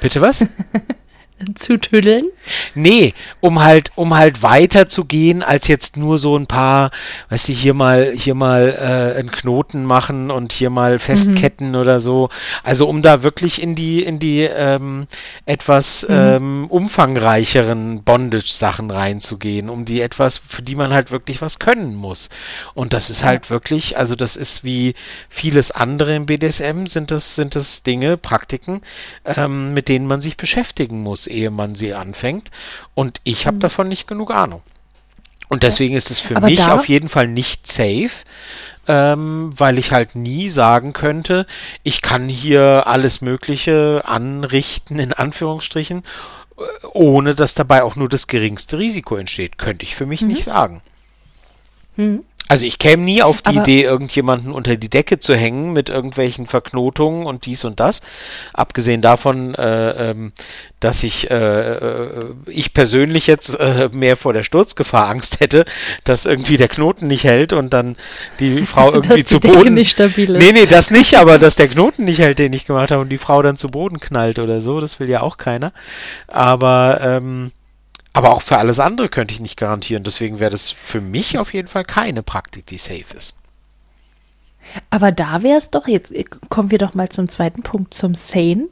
Bitte was? zu tüddeln? Nee, um halt, um halt weiterzugehen, als jetzt nur so ein paar, weißt du, hier mal, hier mal äh, einen Knoten machen und hier mal festketten mhm. oder so. Also um da wirklich in die, in die ähm, etwas mhm. ähm, umfangreicheren Bondage-Sachen reinzugehen, um die etwas, für die man halt wirklich was können muss. Und das ist halt wirklich, also das ist wie vieles andere im BDSM, sind das, sind das Dinge, Praktiken, ähm, mit denen man sich beschäftigen muss ehe man sie anfängt. Und ich habe mhm. davon nicht genug Ahnung. Und deswegen ist es für Aber mich auf jeden Fall nicht safe, ähm, weil ich halt nie sagen könnte, ich kann hier alles Mögliche anrichten, in Anführungsstrichen, äh, ohne dass dabei auch nur das geringste Risiko entsteht. Könnte ich für mich mhm. nicht sagen. Mhm. Also ich käme nie auf die Aber Idee, irgendjemanden unter die Decke zu hängen mit irgendwelchen Verknotungen und dies und das. Abgesehen davon, äh, ähm, dass ich, äh, äh, ich persönlich jetzt äh, mehr vor der Sturzgefahr Angst hätte, dass irgendwie der Knoten nicht hält und dann die Frau irgendwie zu Decke Boden. nicht stabil ist. Nee, nee, das nicht, aber dass der Knoten nicht hält, den ich gemacht habe und die Frau dann zu Boden knallt oder so, das will ja auch keiner. Aber ähm, aber auch für alles andere könnte ich nicht garantieren. Deswegen wäre das für mich auf jeden Fall keine Praktik, die safe ist. Aber da wäre es doch, jetzt kommen wir doch mal zum zweiten Punkt, zum Sane.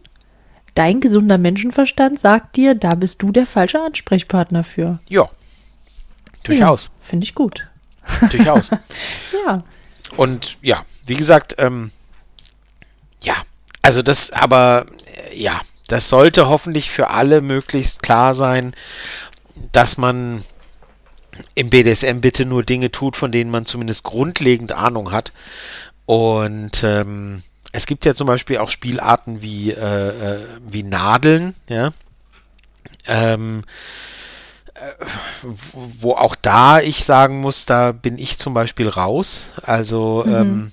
Dein gesunder Menschenverstand sagt dir, da bist du der falsche Ansprechpartner für. Ja, durchaus. Ja, Finde ich gut. Durchaus. ja. Und ja, wie gesagt, ähm, ja, also das, aber äh, ja, das sollte hoffentlich für alle möglichst klar sein, dass man im BDSM bitte nur Dinge tut, von denen man zumindest grundlegend Ahnung hat. Und ähm, es gibt ja zum Beispiel auch Spielarten wie, äh, äh wie Nadeln, ja. Ähm, äh, wo auch da ich sagen muss, da bin ich zum Beispiel raus. Also mhm. ähm,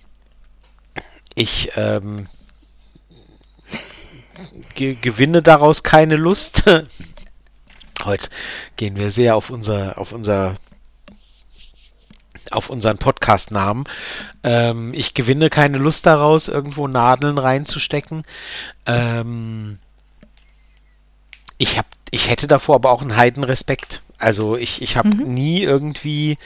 ich ähm, ge gewinne daraus keine Lust. Heute gehen wir sehr auf unser, auf unser auf unseren Podcast-Namen. Ähm, ich gewinne keine Lust daraus, irgendwo Nadeln reinzustecken. Ähm, ich habe, ich hätte davor aber auch einen Heidenrespekt. Also ich, ich habe mhm. nie irgendwie,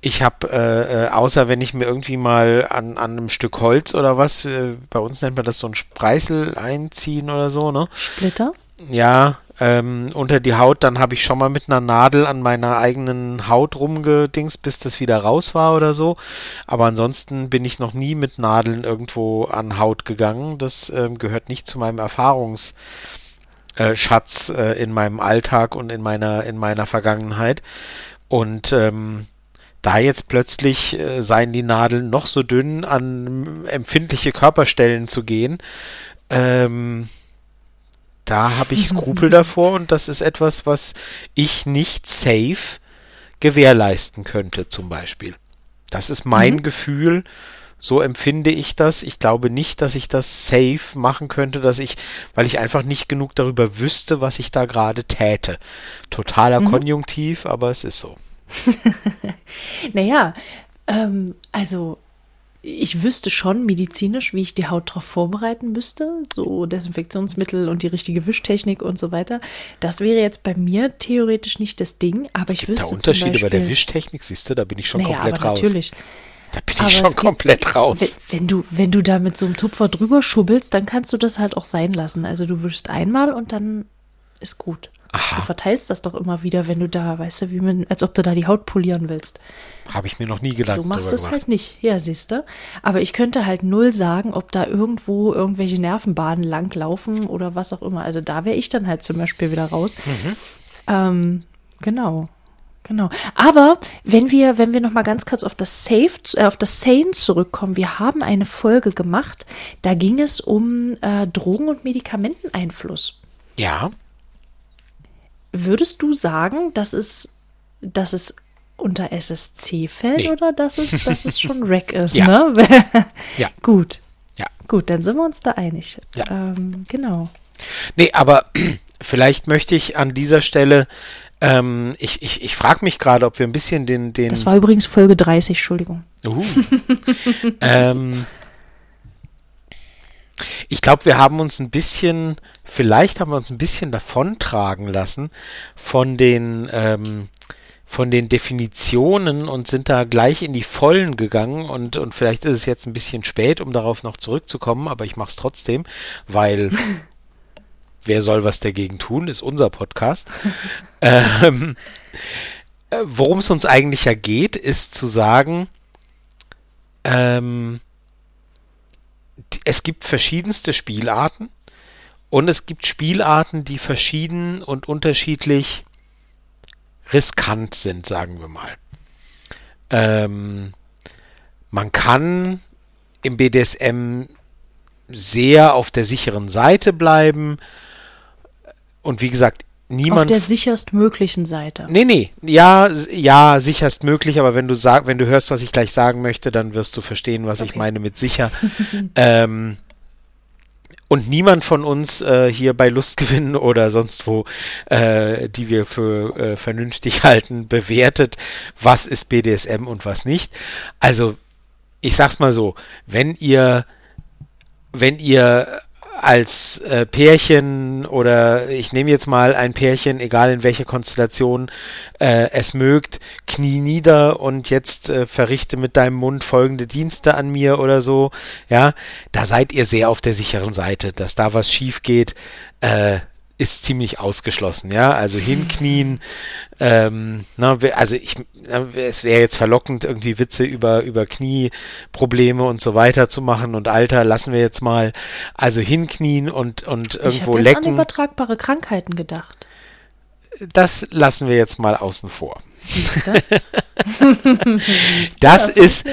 ich habe, äh, äh, außer wenn ich mir irgendwie mal an, an einem Stück Holz oder was, äh, bei uns nennt man das so ein Spreißel einziehen oder so, ne? Splitter? Ja, ähm, unter die Haut, dann habe ich schon mal mit einer Nadel an meiner eigenen Haut rumgedingst, bis das wieder raus war oder so. Aber ansonsten bin ich noch nie mit Nadeln irgendwo an Haut gegangen. Das ähm, gehört nicht zu meinem Erfahrungsschatz äh, in meinem Alltag und in meiner, in meiner Vergangenheit. Und ähm, da jetzt plötzlich äh, seien die Nadeln noch so dünn an empfindliche Körperstellen zu gehen, ähm, da habe ich Skrupel davor und das ist etwas, was ich nicht safe gewährleisten könnte, zum Beispiel. Das ist mein mhm. Gefühl, so empfinde ich das. Ich glaube nicht, dass ich das safe machen könnte, dass ich, weil ich einfach nicht genug darüber wüsste, was ich da gerade täte. Totaler mhm. Konjunktiv, aber es ist so. naja, ähm, also ich wüsste schon medizinisch, wie ich die Haut darauf vorbereiten müsste, so Desinfektionsmittel und die richtige Wischtechnik und so weiter. Das wäre jetzt bei mir theoretisch nicht das Ding, aber es ich wüsste. Da Unterschiede Beispiel, bei der Wischtechnik, siehst du, da bin ich schon naja, komplett raus. Natürlich. Da bin ich aber schon komplett gibt, raus. Wenn, wenn, du, wenn du da mit so einem Tupfer drüber schubbelst, dann kannst du das halt auch sein lassen. Also du wischst einmal und dann ist gut. Aha. Du verteilst das doch immer wieder, wenn du da, weißt du, wie man, als ob du da die Haut polieren willst. Habe ich mir noch nie gedacht. Du machst es halt nicht. Ja, siehst du. Aber ich könnte halt null sagen, ob da irgendwo irgendwelche Nervenbahnen langlaufen oder was auch immer. Also da wäre ich dann halt zum Beispiel wieder raus. Mhm. Ähm, genau. Genau. Aber wenn wir, wenn wir noch mal ganz kurz auf das Safe, äh, auf das Sane zurückkommen, wir haben eine Folge gemacht, da ging es um äh, Drogen- und Medikamenteneinfluss. Ja. Würdest du sagen, dass es, dass es unter SSC fällt nee. oder dass es, dass es schon Rack ist? ja. Ne? ja. Gut. Ja. Gut, dann sind wir uns da einig. Ja. Ähm, genau. Nee, aber vielleicht möchte ich an dieser Stelle, ähm, ich, ich, ich frage mich gerade, ob wir ein bisschen den, den. Das war übrigens Folge 30, Entschuldigung. Uh. ähm, ich glaube, wir haben uns ein bisschen, vielleicht haben wir uns ein bisschen davontragen lassen von den, ähm, von den Definitionen und sind da gleich in die Vollen gegangen und, und vielleicht ist es jetzt ein bisschen spät, um darauf noch zurückzukommen, aber ich mache es trotzdem, weil wer soll was dagegen tun, ist unser Podcast. ähm, äh, Worum es uns eigentlich ja geht, ist zu sagen, ähm, es gibt verschiedenste Spielarten und es gibt Spielarten, die verschieden und unterschiedlich riskant sind, sagen wir mal. Ähm, man kann im BDSM sehr auf der sicheren Seite bleiben und wie gesagt, niemand. Auf der sicherstmöglichen Seite. Nee, nee. Ja, ja, sicherst möglich, aber wenn du sag, wenn du hörst, was ich gleich sagen möchte, dann wirst du verstehen, was okay. ich meine mit sicher. ähm, und niemand von uns äh, hier bei Lustgewinn oder sonst wo, äh, die wir für äh, vernünftig halten, bewertet, was ist BDSM und was nicht. Also, ich sag's mal so, wenn ihr, wenn ihr als äh, Pärchen oder ich nehme jetzt mal ein Pärchen, egal in welcher Konstellation äh, es mögt, knie nieder und jetzt äh, verrichte mit deinem Mund folgende Dienste an mir oder so, ja, da seid ihr sehr auf der sicheren Seite, dass da was schief geht, äh, ist ziemlich ausgeschlossen, ja. Also hinknien, ähm, na, also ich, es wäre jetzt verlockend, irgendwie Witze über, über Knieprobleme und so weiter zu machen und Alter lassen wir jetzt mal. Also hinknien und, und irgendwo ich lecken. Ich an übertragbare Krankheiten gedacht. Das lassen wir jetzt mal außen vor. das ist.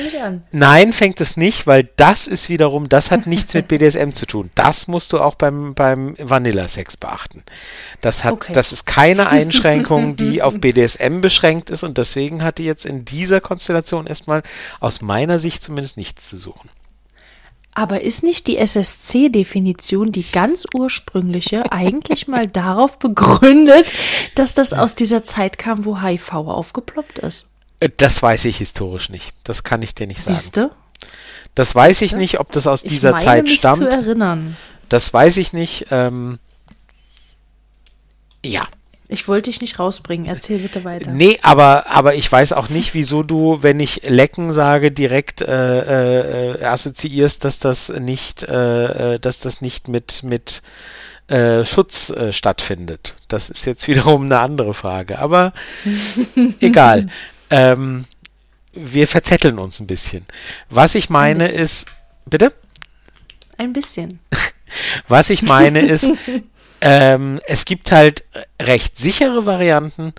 Nein, fängt es nicht, weil das ist wiederum, das hat nichts mit BDSM zu tun. Das musst du auch beim, beim Vanilla-Sex beachten. Das hat, okay. das ist keine Einschränkung, die auf BDSM beschränkt ist und deswegen hat die jetzt in dieser Konstellation erstmal aus meiner Sicht zumindest nichts zu suchen. Aber ist nicht die SSC-Definition, die ganz ursprüngliche, eigentlich mal darauf begründet, dass das aus dieser Zeit kam, wo HIV aufgeploppt ist? Äh, das weiß ich historisch nicht. Das kann ich dir nicht sagen. Siehste? Das weiß ich nicht, ob das aus ich dieser meine, Zeit mich stammt. Zu erinnern. Das weiß ich nicht. Ähm, ja, ich wollte dich nicht rausbringen. Erzähl bitte weiter. Nee, aber, aber ich weiß auch nicht, wieso du, wenn ich lecken sage, direkt äh, äh, assoziierst, dass das nicht, äh, äh dass das nicht mit, mit äh, Schutz äh, stattfindet. Das ist jetzt wiederum eine andere Frage. Aber egal. Ähm, wir verzetteln uns ein bisschen. Was ich meine ist. Bitte? Ein bisschen. Was ich meine ist, ähm, es gibt halt recht sichere Varianten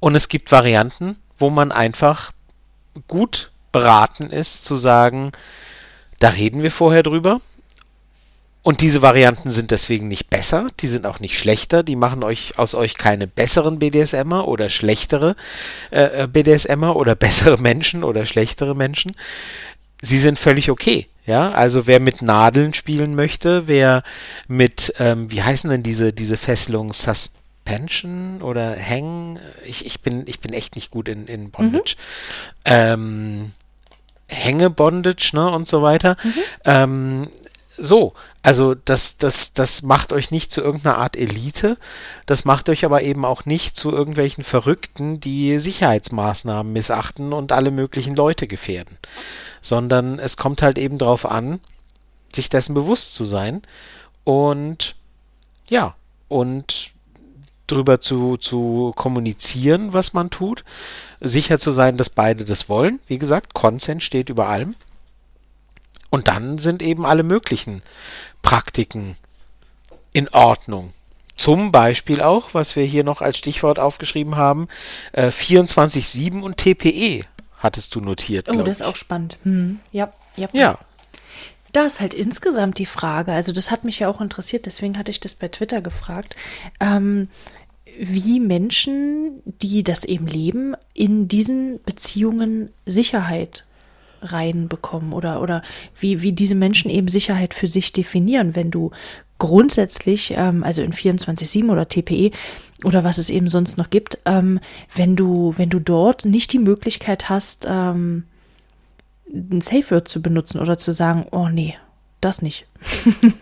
und es gibt Varianten, wo man einfach gut beraten ist zu sagen, da reden wir vorher drüber. Und diese Varianten sind deswegen nicht besser, die sind auch nicht schlechter, die machen euch aus euch keine besseren BDSMer oder schlechtere äh, äh BDSMer oder bessere Menschen oder schlechtere Menschen. Sie sind völlig okay. Ja, also wer mit Nadeln spielen möchte, wer mit, ähm, wie heißen denn diese, diese Fesselung, Suspension oder Hang? Ich, ich, bin, ich bin echt nicht gut in, in Bondage. Mhm. Ähm, Hänge-Bondage, ne, und so weiter. Mhm. Ähm, so, also das, das, das macht euch nicht zu irgendeiner Art Elite, das macht euch aber eben auch nicht zu irgendwelchen Verrückten, die Sicherheitsmaßnahmen missachten und alle möglichen Leute gefährden sondern es kommt halt eben darauf an, sich dessen bewusst zu sein und ja, und drüber zu, zu kommunizieren, was man tut, sicher zu sein, dass beide das wollen. Wie gesagt, Consent steht über allem. Und dann sind eben alle möglichen Praktiken in Ordnung. Zum Beispiel auch, was wir hier noch als Stichwort aufgeschrieben haben, äh, 24-7 und TPE hattest du notiert. Oh, das ist auch spannend. Hm. Ja, ja. Ja. Da ist halt insgesamt die Frage, also das hat mich ja auch interessiert, deswegen hatte ich das bei Twitter gefragt, ähm, wie Menschen, die das eben leben, in diesen Beziehungen Sicherheit reinbekommen oder, oder wie, wie diese Menschen eben Sicherheit für sich definieren, wenn du grundsätzlich, ähm, also in 24-7 oder TPE oder was es eben sonst noch gibt, ähm, wenn du, wenn du dort nicht die Möglichkeit hast, ähm, ein Safe Word zu benutzen oder zu sagen, oh nee, das nicht.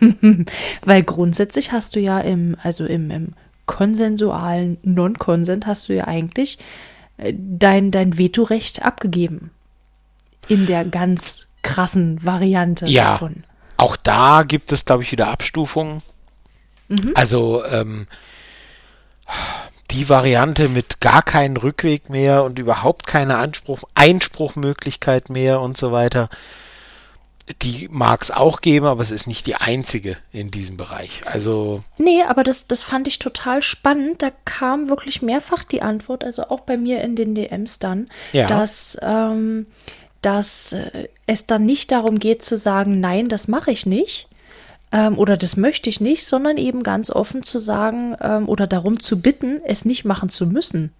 Weil grundsätzlich hast du ja im, also im, im konsensualen Non-Consent hast du ja eigentlich äh, dein, dein Vetorecht abgegeben. In der ganz krassen Variante ja. davon. Auch da gibt es, glaube ich, wieder Abstufungen. Mhm. Also ähm, die Variante mit gar keinen Rückweg mehr und überhaupt keine Anspruch, Einspruchmöglichkeit mehr und so weiter, die mag es auch geben, aber es ist nicht die einzige in diesem Bereich. Also. Nee, aber das, das fand ich total spannend. Da kam wirklich mehrfach die Antwort, also auch bei mir in den DMs dann, ja. dass ähm, dass äh, es dann nicht darum geht zu sagen, nein, das mache ich nicht ähm, oder das möchte ich nicht, sondern eben ganz offen zu sagen ähm, oder darum zu bitten, es nicht machen zu müssen.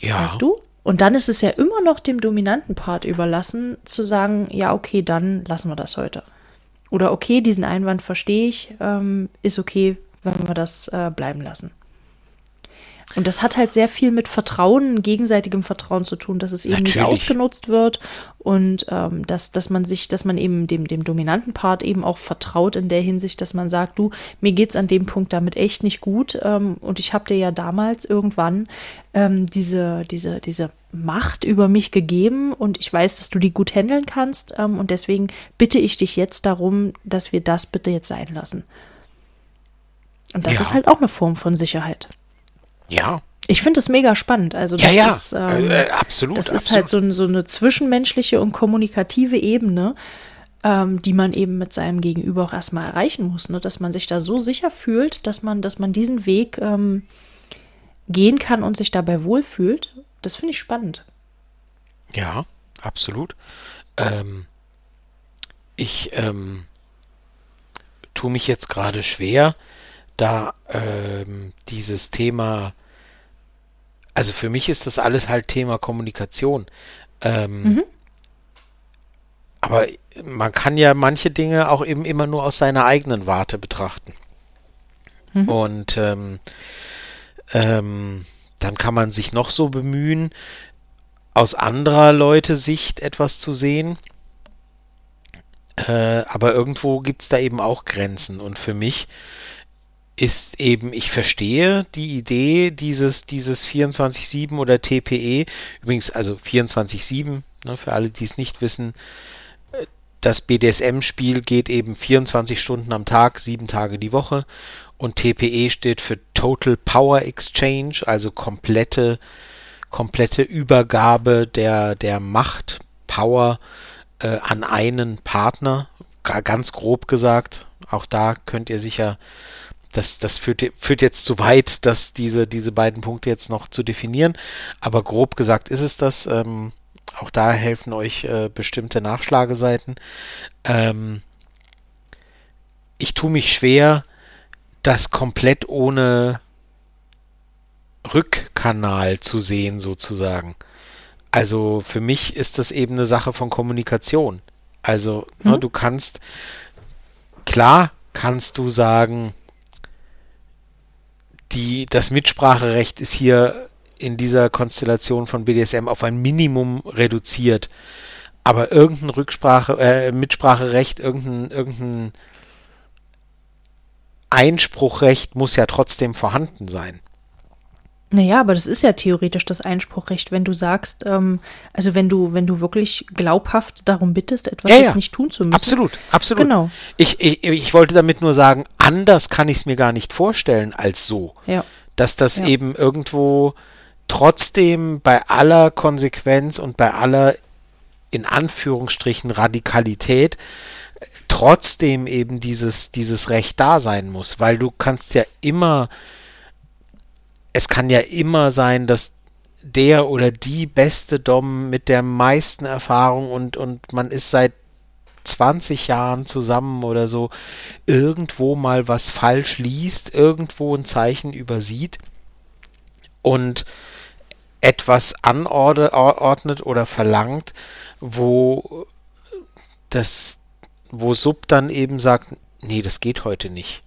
Ja. Weißt du? Und dann ist es ja immer noch dem dominanten Part überlassen, zu sagen, ja, okay, dann lassen wir das heute. Oder okay, diesen Einwand verstehe ich, ähm, ist okay, wenn wir das äh, bleiben lassen. Und das hat halt sehr viel mit Vertrauen, gegenseitigem Vertrauen zu tun, dass es eben Natürlich. nicht ausgenutzt wird und ähm, dass, dass man sich, dass man eben dem, dem dominanten Part eben auch vertraut in der Hinsicht, dass man sagt, du, mir geht's an dem Punkt damit echt nicht gut ähm, und ich habe dir ja damals irgendwann ähm, diese, diese, diese Macht über mich gegeben und ich weiß, dass du die gut handeln kannst ähm, und deswegen bitte ich dich jetzt darum, dass wir das bitte jetzt sein lassen. Und das Ja. ist halt auch eine Form von Sicherheit. Ja, Ich finde das mega spannend. Also ja, das ja, ist, ähm, äh, absolut. das ist absolut. halt so, so eine zwischenmenschliche und kommunikative Ebene, ähm, die man eben mit seinem Gegenüber auch erstmal erreichen muss, ne? dass man sich da so sicher fühlt, dass man, dass man diesen Weg ähm, gehen kann und sich dabei wohlfühlt. Das finde ich spannend. Ja, absolut. Ähm, ich ähm, tue mich jetzt gerade schwer, da ähm, dieses Thema, also für mich ist das alles halt Thema Kommunikation. Ähm, Aber man kann ja manche Dinge auch eben immer nur aus seiner eigenen Warte betrachten. Und ähm, ähm, dann kann man sich noch so bemühen, aus anderer Leute Sicht etwas zu sehen. Äh, aber irgendwo gibt es da eben auch Grenzen. Und für mich ist eben, ich verstehe die Idee dieses, dieses 24-7 oder TPE. Übrigens, also 24-7, ne, für alle, die es nicht wissen, das BDSM-Spiel geht eben 24 Stunden am Tag, sieben Tage die Woche. Und TPE steht für Total Power Exchange, also komplette, komplette Übergabe der, der Macht, Power äh, an einen Partner. Ga- Ganz grob gesagt. Auch da könnt ihr sicher das, das führt, führt jetzt zu weit, dass diese, diese beiden Punkte jetzt noch zu definieren. Aber grob gesagt ist es das. Ähm, auch da helfen euch äh, bestimmte Nachschlageseiten. Ähm, ich tue mich schwer, das komplett ohne Rückkanal zu sehen, sozusagen. Also für mich ist das eben eine Sache von Kommunikation. Also ne, du kannst, klar kannst du sagen, die, das Mitspracherecht ist hier in dieser Konstellation von BDSM auf ein Minimum reduziert. Aber irgendein Rücksprache, äh, Mitspracherecht, irgendein, irgendein Einspruchrecht muss ja trotzdem vorhanden sein. Naja, aber das ist ja theoretisch das Einspruchrecht, wenn du sagst, ähm, also wenn du, wenn du wirklich glaubhaft darum bittest, etwas Ja, ja. nicht tun zu müssen. Absolut, absolut. Genau. Ich, ich, ich wollte damit nur sagen, anders kann ich es mir gar nicht vorstellen als so. Ja. Dass das Ja. eben irgendwo trotzdem bei aller Konsequenz und bei aller in Anführungsstrichen Radikalität äh, trotzdem eben dieses, dieses Recht da sein muss, weil du kannst ja immer, es kann ja immer sein, dass der oder die beste Dom mit der meisten Erfahrung und, und man ist seit 20 Jahren zusammen oder so irgendwo mal was falsch liest, irgendwo ein Zeichen übersieht und etwas anordnet oder verlangt, wo das, wo Sub dann eben sagt, nee, das geht heute nicht.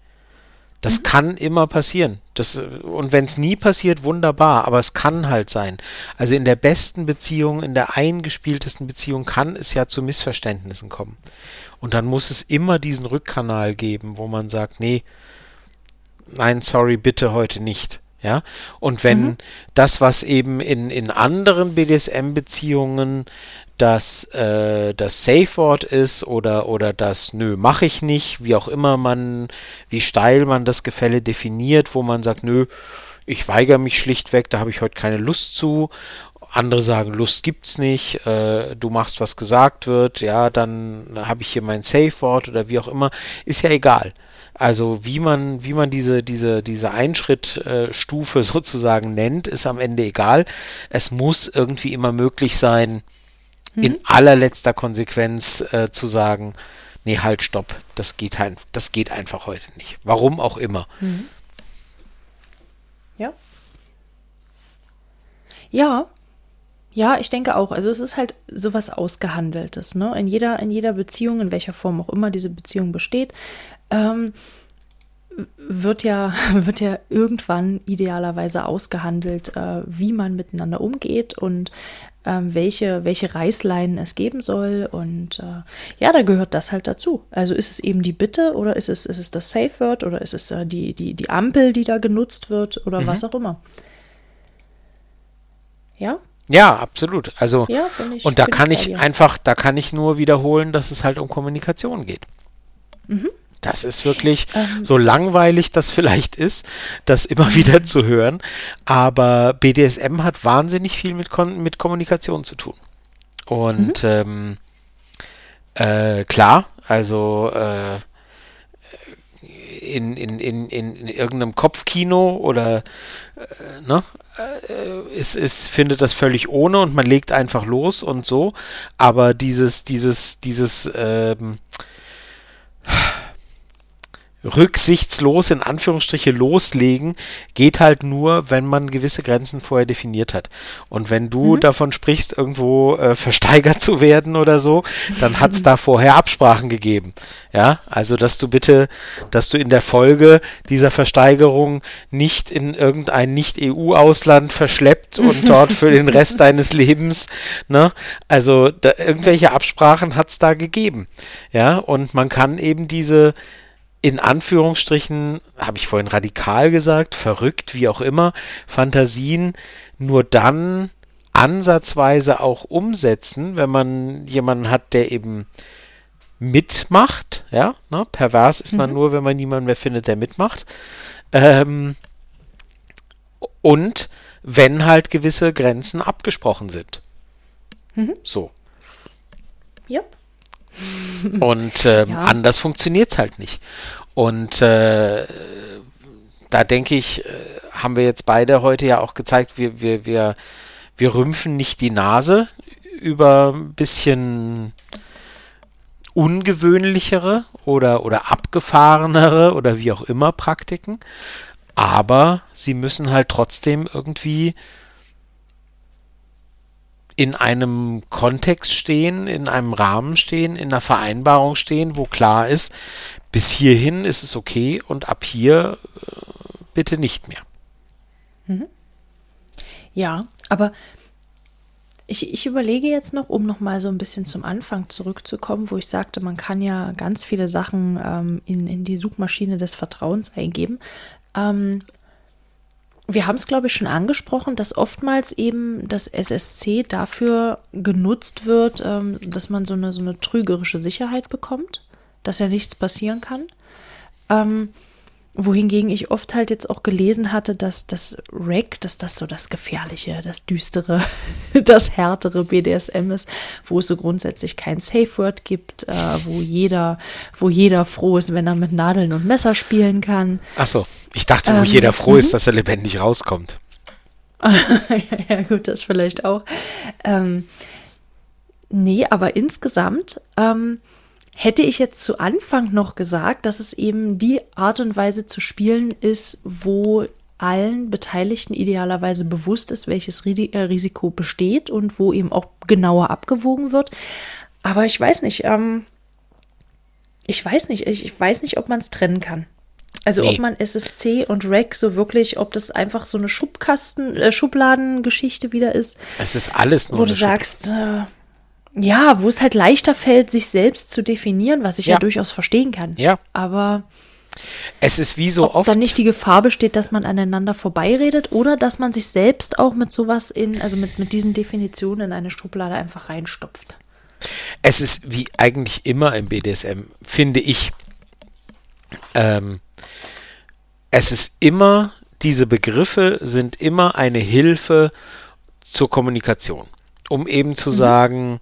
Das kann immer passieren. Das, und wenn es nie passiert, wunderbar, aber es kann halt sein. Also in der besten Beziehung, in der eingespieltesten Beziehung kann es ja zu Missverständnissen kommen. Und dann muss es immer diesen Rückkanal geben, wo man sagt, nee, nein, sorry, bitte heute nicht. Ja, und wenn das, was eben in, in anderen BDSM-Beziehungen das, äh, das Safe-Wort ist oder, oder das Nö, mache ich nicht, wie auch immer man, wie steil man das Gefälle definiert, wo man sagt, nö, ich weigere mich schlichtweg, da habe ich heute keine Lust zu. Andere sagen, Lust gibt's nicht, äh, du machst, was gesagt wird, ja, dann habe ich hier mein Safe-Wort oder wie auch immer, ist ja egal. Also wie man, wie man diese, diese, diese Einschrittstufe sozusagen nennt, ist am Ende egal. Es muss irgendwie immer möglich sein, in allerletzter Konsequenz äh, zu sagen, nee, halt, stopp, das geht, halt, das geht einfach heute nicht. Warum auch immer. Ja. Ja. Ja, ich denke auch. Also es ist halt sowas Ausgehandeltes, ne? In jeder, in jeder Beziehung, in welcher Form auch immer diese Beziehung besteht, ähm, wird ja, wird ja irgendwann idealerweise ausgehandelt, äh, wie man miteinander umgeht und welche, welche Reißleinen es geben soll. Und äh, ja, da gehört das halt dazu. Also ist es eben die Bitte oder ist es, ist es das Safe Word oder ist es äh, die, die, die Ampel, die da genutzt wird oder was auch immer. Ja? Ja, absolut. Also, Ja, ich- und da ich kann ich dir. einfach, da kann ich nur wiederholen, dass es halt um Kommunikation geht. Das ist wirklich ähm, so langweilig, das vielleicht ist, das immer wieder zu hören. Aber BDSM hat wahnsinnig viel mit, Kon mit Kommunikation zu tun. Und mhm. ähm, äh, klar, also äh, in, in, in, in irgendeinem Kopfkino oder äh, ne, äh, ist, ist, findet das völlig ohne und man legt einfach los und so. Aber dieses, dieses, dieses ähm, rücksichtslos in Anführungsstriche loslegen geht halt nur, wenn man gewisse Grenzen vorher definiert hat. Und wenn du mhm. davon sprichst, irgendwo äh, versteigert zu werden oder so, dann hat es da vorher Absprachen gegeben. Ja, also dass du bitte, dass du in der Folge dieser Versteigerung nicht in irgendein Nicht-EU-Ausland verschleppt und dort für den Rest deines Lebens, ne? Also da, irgendwelche Absprachen hat es da gegeben. Ja, und man kann eben diese in Anführungsstrichen, habe ich vorhin radikal gesagt, verrückt, wie auch immer, Fantasien nur dann ansatzweise auch umsetzen, wenn man jemanden hat, der eben mitmacht, ja, ne? pervers ist man mhm. nur, wenn man niemanden mehr findet, der mitmacht. Ähm, und wenn halt gewisse Grenzen abgesprochen sind. Mhm. So. Ja. Und ähm, ja. anders funktioniert es halt nicht. Und äh, da denke ich, äh, haben wir jetzt beide heute ja auch gezeigt, wir, wir, wir, wir rümpfen nicht die Nase über ein bisschen ungewöhnlichere oder, oder abgefahrenere oder wie auch immer Praktiken. Aber sie müssen halt trotzdem irgendwie in einem Kontext stehen, in einem Rahmen stehen, in einer Vereinbarung stehen, wo klar ist, bis hierhin ist es okay und ab hier äh, bitte nicht mehr. Mhm. Ja, aber ich, ich überlege jetzt noch, um noch mal so ein bisschen zum Anfang zurückzukommen, wo ich sagte, man kann ja ganz viele Sachen ähm, in, in die Suchmaschine des Vertrauens eingeben. Ähm, wir haben es, glaube ich, schon angesprochen, dass oftmals eben das SSC dafür genutzt wird, ähm, dass man so eine, so eine trügerische Sicherheit bekommt, dass ja nichts passieren kann. Ähm, wohingegen ich oft halt jetzt auch gelesen hatte, dass das Rack, dass das so das Gefährliche, das Düstere, das härtere BDSM ist, wo es so grundsätzlich kein Safe Word gibt, äh, wo jeder, wo jeder froh ist, wenn er mit Nadeln und Messer spielen kann. Ach so, ich dachte, wo ähm, jeder froh ist, mhm. dass er lebendig rauskommt. ja, gut, das vielleicht auch. Ähm, nee, aber insgesamt ähm, Hätte ich jetzt zu Anfang noch gesagt, dass es eben die Art und Weise zu spielen ist, wo allen Beteiligten idealerweise bewusst ist, welches äh, Risiko besteht und wo eben auch genauer abgewogen wird. Aber ich weiß nicht, ähm, ich weiß nicht, ich weiß nicht, ob man es trennen kann. Also nee. ob man SSC und REC so wirklich, ob das einfach so eine Schubkasten, äh, Schubladengeschichte wieder ist. Es ist alles nur. Wo du sagst, äh, ja, wo es halt leichter fällt, sich selbst zu definieren, was ich ja, ja durchaus verstehen kann. Ja. Aber es ist wie so ob oft. dann nicht die Gefahr besteht, dass man aneinander vorbeiredet oder dass man sich selbst auch mit sowas in, also mit, mit diesen Definitionen in eine Schublade einfach reinstopft. Es ist wie eigentlich immer im BDSM, finde ich. Ähm, es ist immer, diese Begriffe sind immer eine Hilfe zur Kommunikation um eben zu mhm. sagen,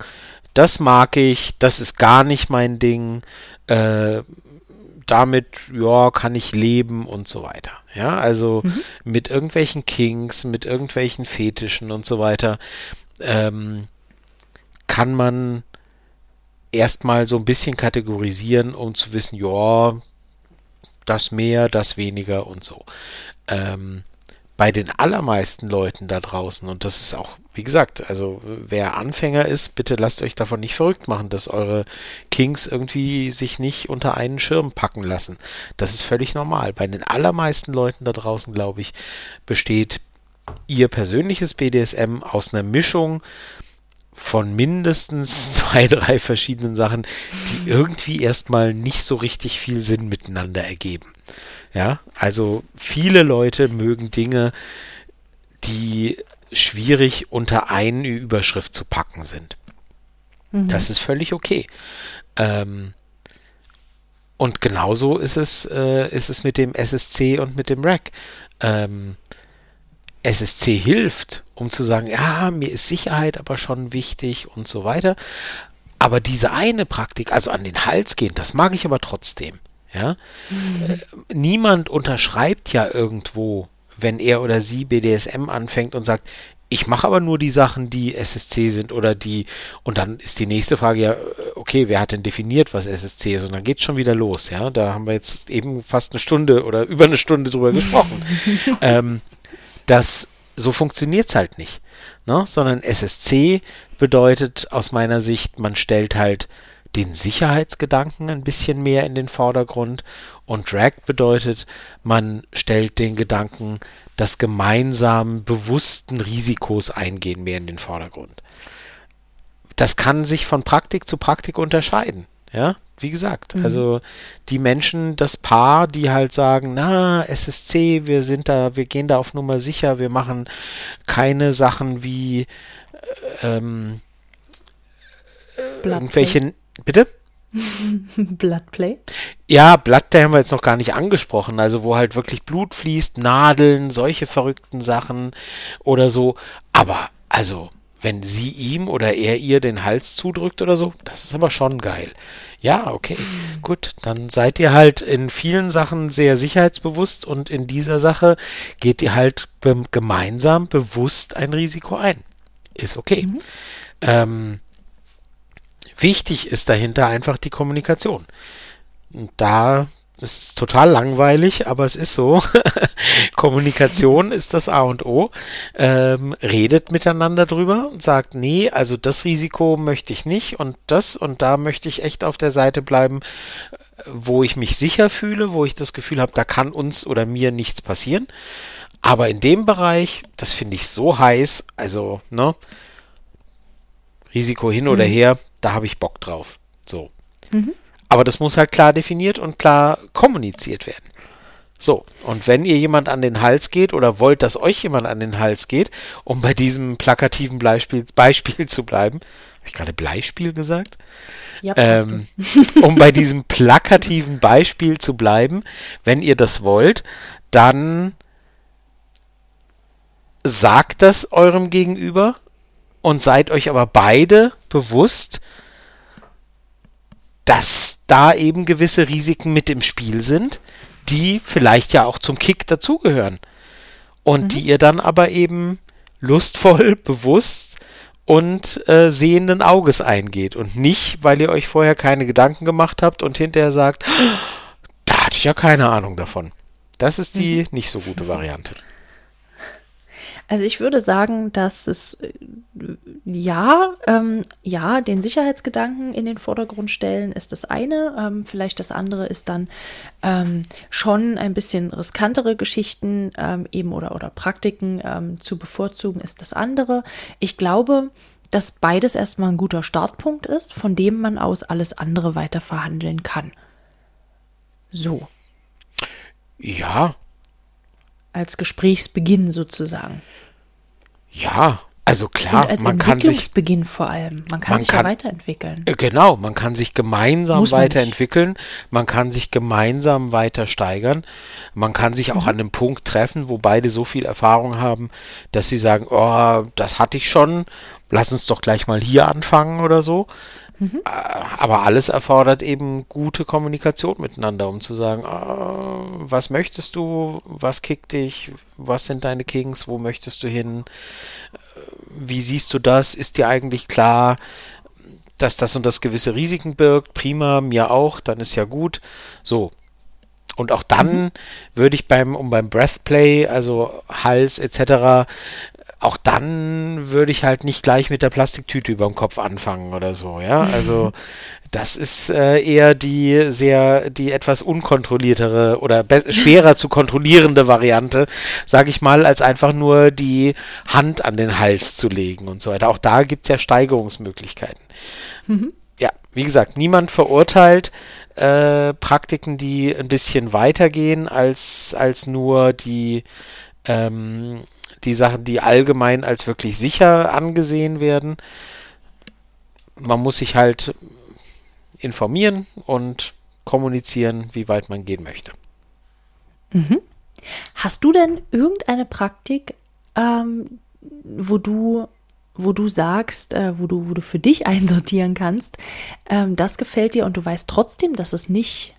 das mag ich, das ist gar nicht mein Ding, äh, damit, ja, kann ich leben und so weiter. Ja, also mhm. mit irgendwelchen Kings, mit irgendwelchen Fetischen und so weiter, ähm, kann man erstmal so ein bisschen kategorisieren, um zu wissen, ja, das mehr, das weniger und so. Ähm, bei den allermeisten Leuten da draußen, und das ist auch, wie gesagt, also wer Anfänger ist, bitte lasst euch davon nicht verrückt machen, dass eure Kings irgendwie sich nicht unter einen Schirm packen lassen. Das ist völlig normal. Bei den allermeisten Leuten da draußen, glaube ich, besteht ihr persönliches BDSM aus einer Mischung von mindestens zwei, drei verschiedenen Sachen, die irgendwie erstmal nicht so richtig viel Sinn miteinander ergeben. Ja, also viele Leute mögen Dinge, die schwierig unter eine Überschrift zu packen sind. Mhm. Das ist völlig okay. Ähm, Und genauso ist es, äh, ist es mit dem SSC und mit dem Rack. Ähm, SSC hilft, um zu sagen, ja, mir ist Sicherheit aber schon wichtig und so weiter. Aber diese eine Praktik, also an den Hals gehen, das mag ich aber trotzdem. Ja? Mhm. Äh, niemand unterschreibt ja irgendwo, wenn er oder sie BDSM anfängt und sagt, ich mache aber nur die Sachen, die SSC sind oder die, und dann ist die nächste Frage ja, okay, wer hat denn definiert, was SSC ist? Und dann geht es schon wieder los, ja. Da haben wir jetzt eben fast eine Stunde oder über eine Stunde drüber gesprochen. ähm, das, so funktioniert es halt nicht. Ne? Sondern SSC bedeutet aus meiner Sicht, man stellt halt den Sicherheitsgedanken ein bisschen mehr in den Vordergrund und Drag bedeutet, man stellt den Gedanken des gemeinsamen bewussten Risikos eingehen mehr in den Vordergrund. Das kann sich von Praktik zu Praktik unterscheiden. Ja, wie gesagt, mhm. also die Menschen, das Paar, die halt sagen, na, SSC, wir sind da, wir gehen da auf Nummer sicher, wir machen keine Sachen wie ähm, irgendwelche, bitte? Bloodplay? Ja, Bloodplay haben wir jetzt noch gar nicht angesprochen. Also wo halt wirklich Blut fließt, Nadeln, solche verrückten Sachen oder so. Aber also, wenn sie ihm oder er ihr den Hals zudrückt oder so, das ist aber schon geil. Ja, okay, gut. Dann seid ihr halt in vielen Sachen sehr sicherheitsbewusst und in dieser Sache geht ihr halt gemeinsam bewusst ein Risiko ein. Ist okay. Mhm. Ähm, Wichtig ist dahinter einfach die Kommunikation. Da ist es total langweilig, aber es ist so. Kommunikation ist das A und O. Ähm, redet miteinander drüber und sagt, nee, also das Risiko möchte ich nicht und das und da möchte ich echt auf der Seite bleiben, wo ich mich sicher fühle, wo ich das Gefühl habe, da kann uns oder mir nichts passieren. Aber in dem Bereich, das finde ich so heiß, also, ne, Risiko hin mhm. oder her, da habe ich Bock drauf. So. Mhm. Aber das muss halt klar definiert und klar kommuniziert werden. So, und wenn ihr jemand an den Hals geht oder wollt, dass euch jemand an den Hals geht, um bei diesem plakativen Beispiel, Beispiel zu bleiben, habe ich gerade Bleispiel gesagt? Ja, ähm, um bei diesem plakativen Beispiel zu bleiben, wenn ihr das wollt, dann sagt das eurem Gegenüber und seid euch aber beide bewusst, dass da eben gewisse Risiken mit im Spiel sind, die vielleicht ja auch zum Kick dazugehören. Und mhm. die ihr dann aber eben lustvoll, bewusst und äh, sehenden Auges eingeht. Und nicht, weil ihr euch vorher keine Gedanken gemacht habt und hinterher sagt, da hatte ich ja keine Ahnung davon. Das ist die mhm. nicht so gute Variante. Also ich würde sagen, dass es äh, ja, ähm, ja, den Sicherheitsgedanken in den Vordergrund stellen ist das eine. Ähm, vielleicht das andere ist dann ähm, schon ein bisschen riskantere Geschichten ähm, eben oder, oder Praktiken ähm, zu bevorzugen ist das andere. Ich glaube, dass beides erstmal ein guter Startpunkt ist, von dem man aus alles andere weiter verhandeln kann. So. Ja, als Gesprächsbeginn sozusagen. Ja, also klar, man kann sich Beginn vor allem, man kann man sich kann, ja weiterentwickeln. Äh, genau, man kann sich gemeinsam Muss weiterentwickeln, man, man, kann sich gemeinsam weiter steigern, man kann sich auch mhm. an einem Punkt treffen, wo beide so viel Erfahrung haben, dass sie sagen, oh, das hatte ich schon, lass uns doch gleich mal hier anfangen oder so. Mhm. Aber alles erfordert eben gute Kommunikation miteinander, um zu sagen, oh, was möchtest du, was kickt dich, was sind deine Kings, wo möchtest du hin, äh, wie siehst du das, ist dir eigentlich klar, dass das und das gewisse Risiken birgt, prima, mir auch, dann ist ja gut. So. Und auch dann mhm. würde ich beim, um beim Breathplay, also Hals etc., auch dann würde ich halt nicht gleich mit der Plastiktüte über dem Kopf anfangen oder so, ja. Also das ist äh, eher die sehr, die etwas unkontrolliertere oder schwerer zu kontrollierende Variante, sage ich mal, als einfach nur die Hand an den Hals zu legen und so weiter. Auch da gibt es ja Steigerungsmöglichkeiten. Mhm. Ja, wie gesagt, niemand verurteilt äh, Praktiken, die ein bisschen weitergehen als, als nur die ähm, die Sachen, die allgemein als wirklich sicher angesehen werden. Man muss sich halt informieren und kommunizieren, wie weit man gehen möchte. Mhm. Hast du denn irgendeine Praktik, ähm, wo du wo du sagst, äh, wo du wo du für dich einsortieren kannst, ähm, das gefällt dir und du weißt trotzdem, dass es nicht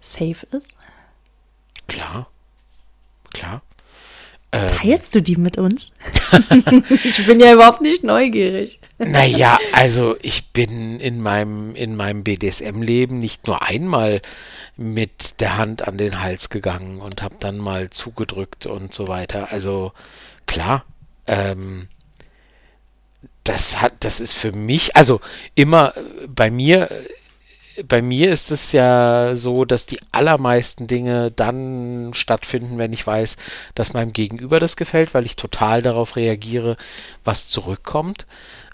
safe ist? Klar, klar. Teilst du die mit uns? ich bin ja überhaupt nicht neugierig. Naja, also ich bin in meinem, in meinem BDSM-Leben nicht nur einmal mit der Hand an den Hals gegangen und habe dann mal zugedrückt und so weiter. Also klar, ähm, das hat, das ist für mich, also immer bei mir bei mir ist es ja so, dass die allermeisten Dinge dann stattfinden, wenn ich weiß, dass meinem Gegenüber das gefällt, weil ich total darauf reagiere, was zurückkommt.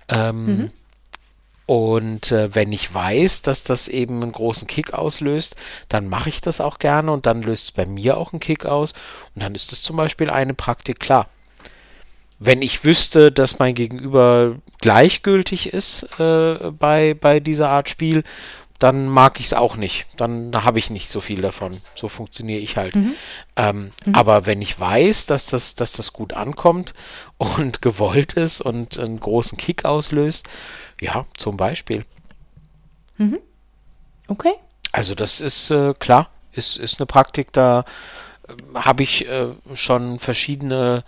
Ähm, mhm. Und äh, wenn ich weiß, dass das eben einen großen Kick auslöst, dann mache ich das auch gerne und dann löst es bei mir auch einen Kick aus. Und dann ist es zum Beispiel eine Praktik klar. Wenn ich wüsste, dass mein Gegenüber gleichgültig ist äh, bei, bei dieser Art Spiel dann mag ich es auch nicht. Dann habe ich nicht so viel davon. So funktioniere ich halt. Mhm. Ähm, mhm. Aber wenn ich weiß, dass das, dass das gut ankommt und gewollt ist und einen großen Kick auslöst, ja, zum Beispiel. Mhm. Okay. Also das ist äh, klar, ist, ist eine Praktik, da äh, habe ich äh, schon verschiedene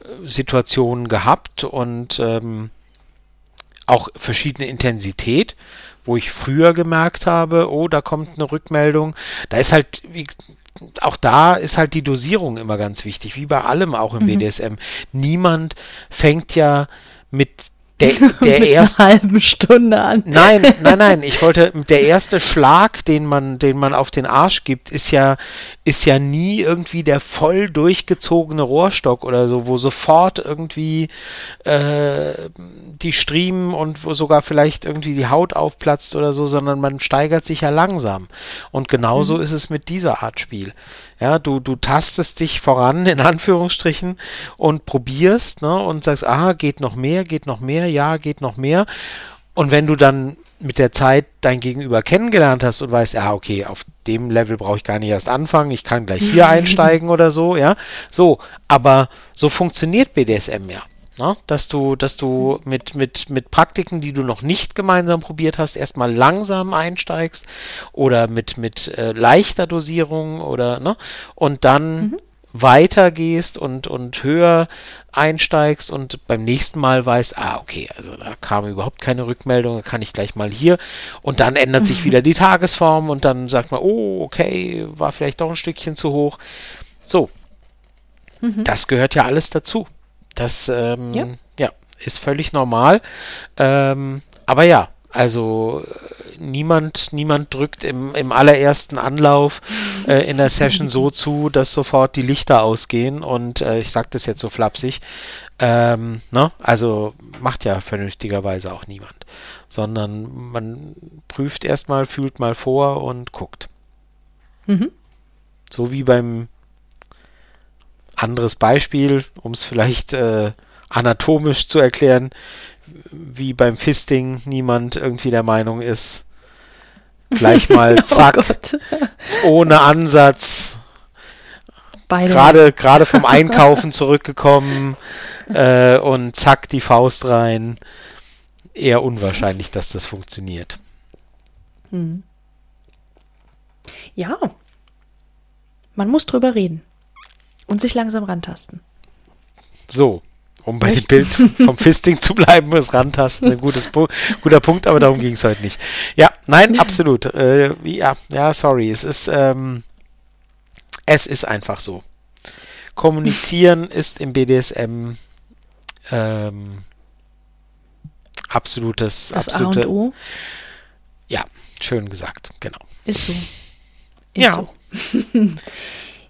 äh, Situationen gehabt und ähm, auch verschiedene Intensität wo ich früher gemerkt habe, oh, da kommt eine Rückmeldung. Da ist halt, wie, auch da ist halt die Dosierung immer ganz wichtig, wie bei allem auch im mhm. BDSM. Niemand fängt ja mit der, der erste halben Stunde an. Nein, nein, nein. Ich wollte der erste Schlag, den man, den man auf den Arsch gibt, ist ja, ist ja nie irgendwie der voll durchgezogene Rohrstock oder so, wo sofort irgendwie äh, die Striemen und wo sogar vielleicht irgendwie die Haut aufplatzt oder so, sondern man steigert sich ja langsam. Und genauso mhm. ist es mit dieser Art Spiel. Ja, du, du tastest dich voran, in Anführungsstrichen, und probierst, ne, und sagst, aha, geht noch mehr, geht noch mehr, ja, geht noch mehr. Und wenn du dann mit der Zeit dein Gegenüber kennengelernt hast und weißt, ja, okay, auf dem Level brauche ich gar nicht erst anfangen, ich kann gleich hier einsteigen oder so, ja, so, aber so funktioniert BDSM ja. Ne? Dass du, dass du mit, mit, mit Praktiken, die du noch nicht gemeinsam probiert hast, erstmal langsam einsteigst oder mit, mit äh, leichter Dosierung oder ne? und dann mhm. Weitergehst und, und höher einsteigst und beim nächsten Mal weißt, ah, okay, also da kam überhaupt keine Rückmeldung, da kann ich gleich mal hier und dann ändert mhm. sich wieder die Tagesform und dann sagt man, oh, okay, war vielleicht doch ein Stückchen zu hoch. So. Mhm. Das gehört ja alles dazu. Das ähm, ja. ja. ist völlig normal. Ähm, aber ja, also niemand, niemand drückt im, im allerersten Anlauf äh, in der Session so zu, dass sofort die Lichter ausgehen und äh, ich sage das jetzt so flapsig. Ähm, ne? Also macht ja vernünftigerweise auch niemand, sondern man prüft erstmal, fühlt mal vor und guckt. Mhm. So wie beim anderes Beispiel, um es vielleicht äh, anatomisch zu erklären, wie beim Fisting niemand irgendwie der Meinung ist, gleich mal oh zack, oh ohne Ansatz, gerade gerade vom Einkaufen zurückgekommen äh, und zack die Faust rein. Eher unwahrscheinlich, dass das funktioniert. Hm. Ja, man muss drüber reden. Und sich langsam rantasten. So, um bei dem Bild vom Fisting zu bleiben, ist rantasten ein gutes Pu guter Punkt, aber darum ging es heute nicht. Ja, nein, absolut. Äh, ja, ja, sorry. Es ist, ähm, es ist einfach so. Kommunizieren ist im BDSM ähm, absolutes, das absolute. A und O. Ja, schön gesagt, genau. Ist so. Ist ja. So.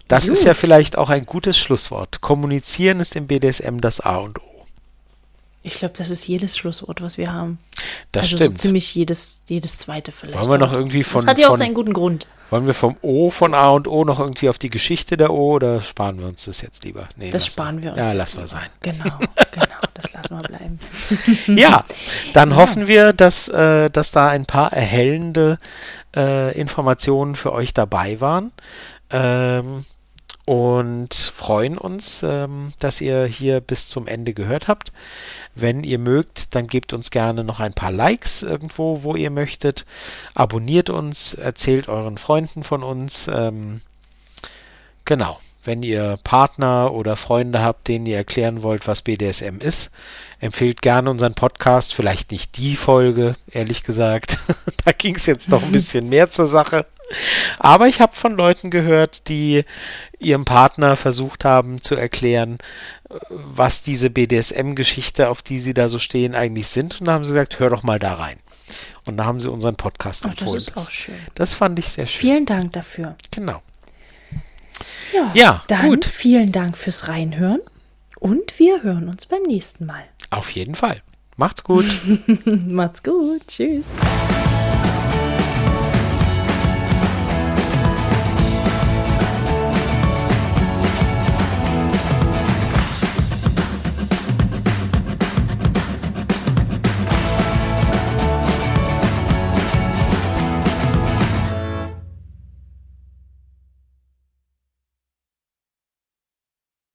Das Gut. ist ja vielleicht auch ein gutes Schlusswort. Kommunizieren ist im BDSM das A und O. Ich glaube, das ist jedes Schlusswort, was wir haben. Das also stimmt. So ziemlich jedes, jedes zweite vielleicht. Wollen wir noch irgendwie von. Das hat ja auch seinen guten Grund. Wollen wir vom O von A und O noch irgendwie auf die Geschichte der O oder sparen wir uns das jetzt lieber? Nee, das sparen wir uns. Ja, lassen wir sein. Genau, genau, das lassen wir mal bleiben. ja, dann ja. hoffen wir, dass, äh, dass da ein paar erhellende äh, Informationen für euch dabei waren. Ähm, und freuen uns, ähm, dass ihr hier bis zum Ende gehört habt. Wenn ihr mögt, dann gebt uns gerne noch ein paar Likes irgendwo, wo ihr möchtet. Abonniert uns, erzählt euren Freunden von uns. Ähm, genau. Wenn ihr Partner oder Freunde habt, denen ihr erklären wollt, was BDSM ist, empfehlt gerne unseren Podcast. Vielleicht nicht die Folge, ehrlich gesagt. da ging es jetzt noch ein bisschen mehr zur Sache. Aber ich habe von Leuten gehört, die ihrem Partner versucht haben zu erklären, was diese BDSM-Geschichte, auf die sie da so stehen, eigentlich sind. Und da haben sie gesagt, hör doch mal da rein. Und da haben sie unseren Podcast empfohlen. Das ist auch schön. Das fand ich sehr schön. Vielen Dank dafür. Genau. Ja, ja dann gut. vielen Dank fürs Reinhören und wir hören uns beim nächsten Mal. Auf jeden Fall. Macht's gut. Macht's gut. Tschüss.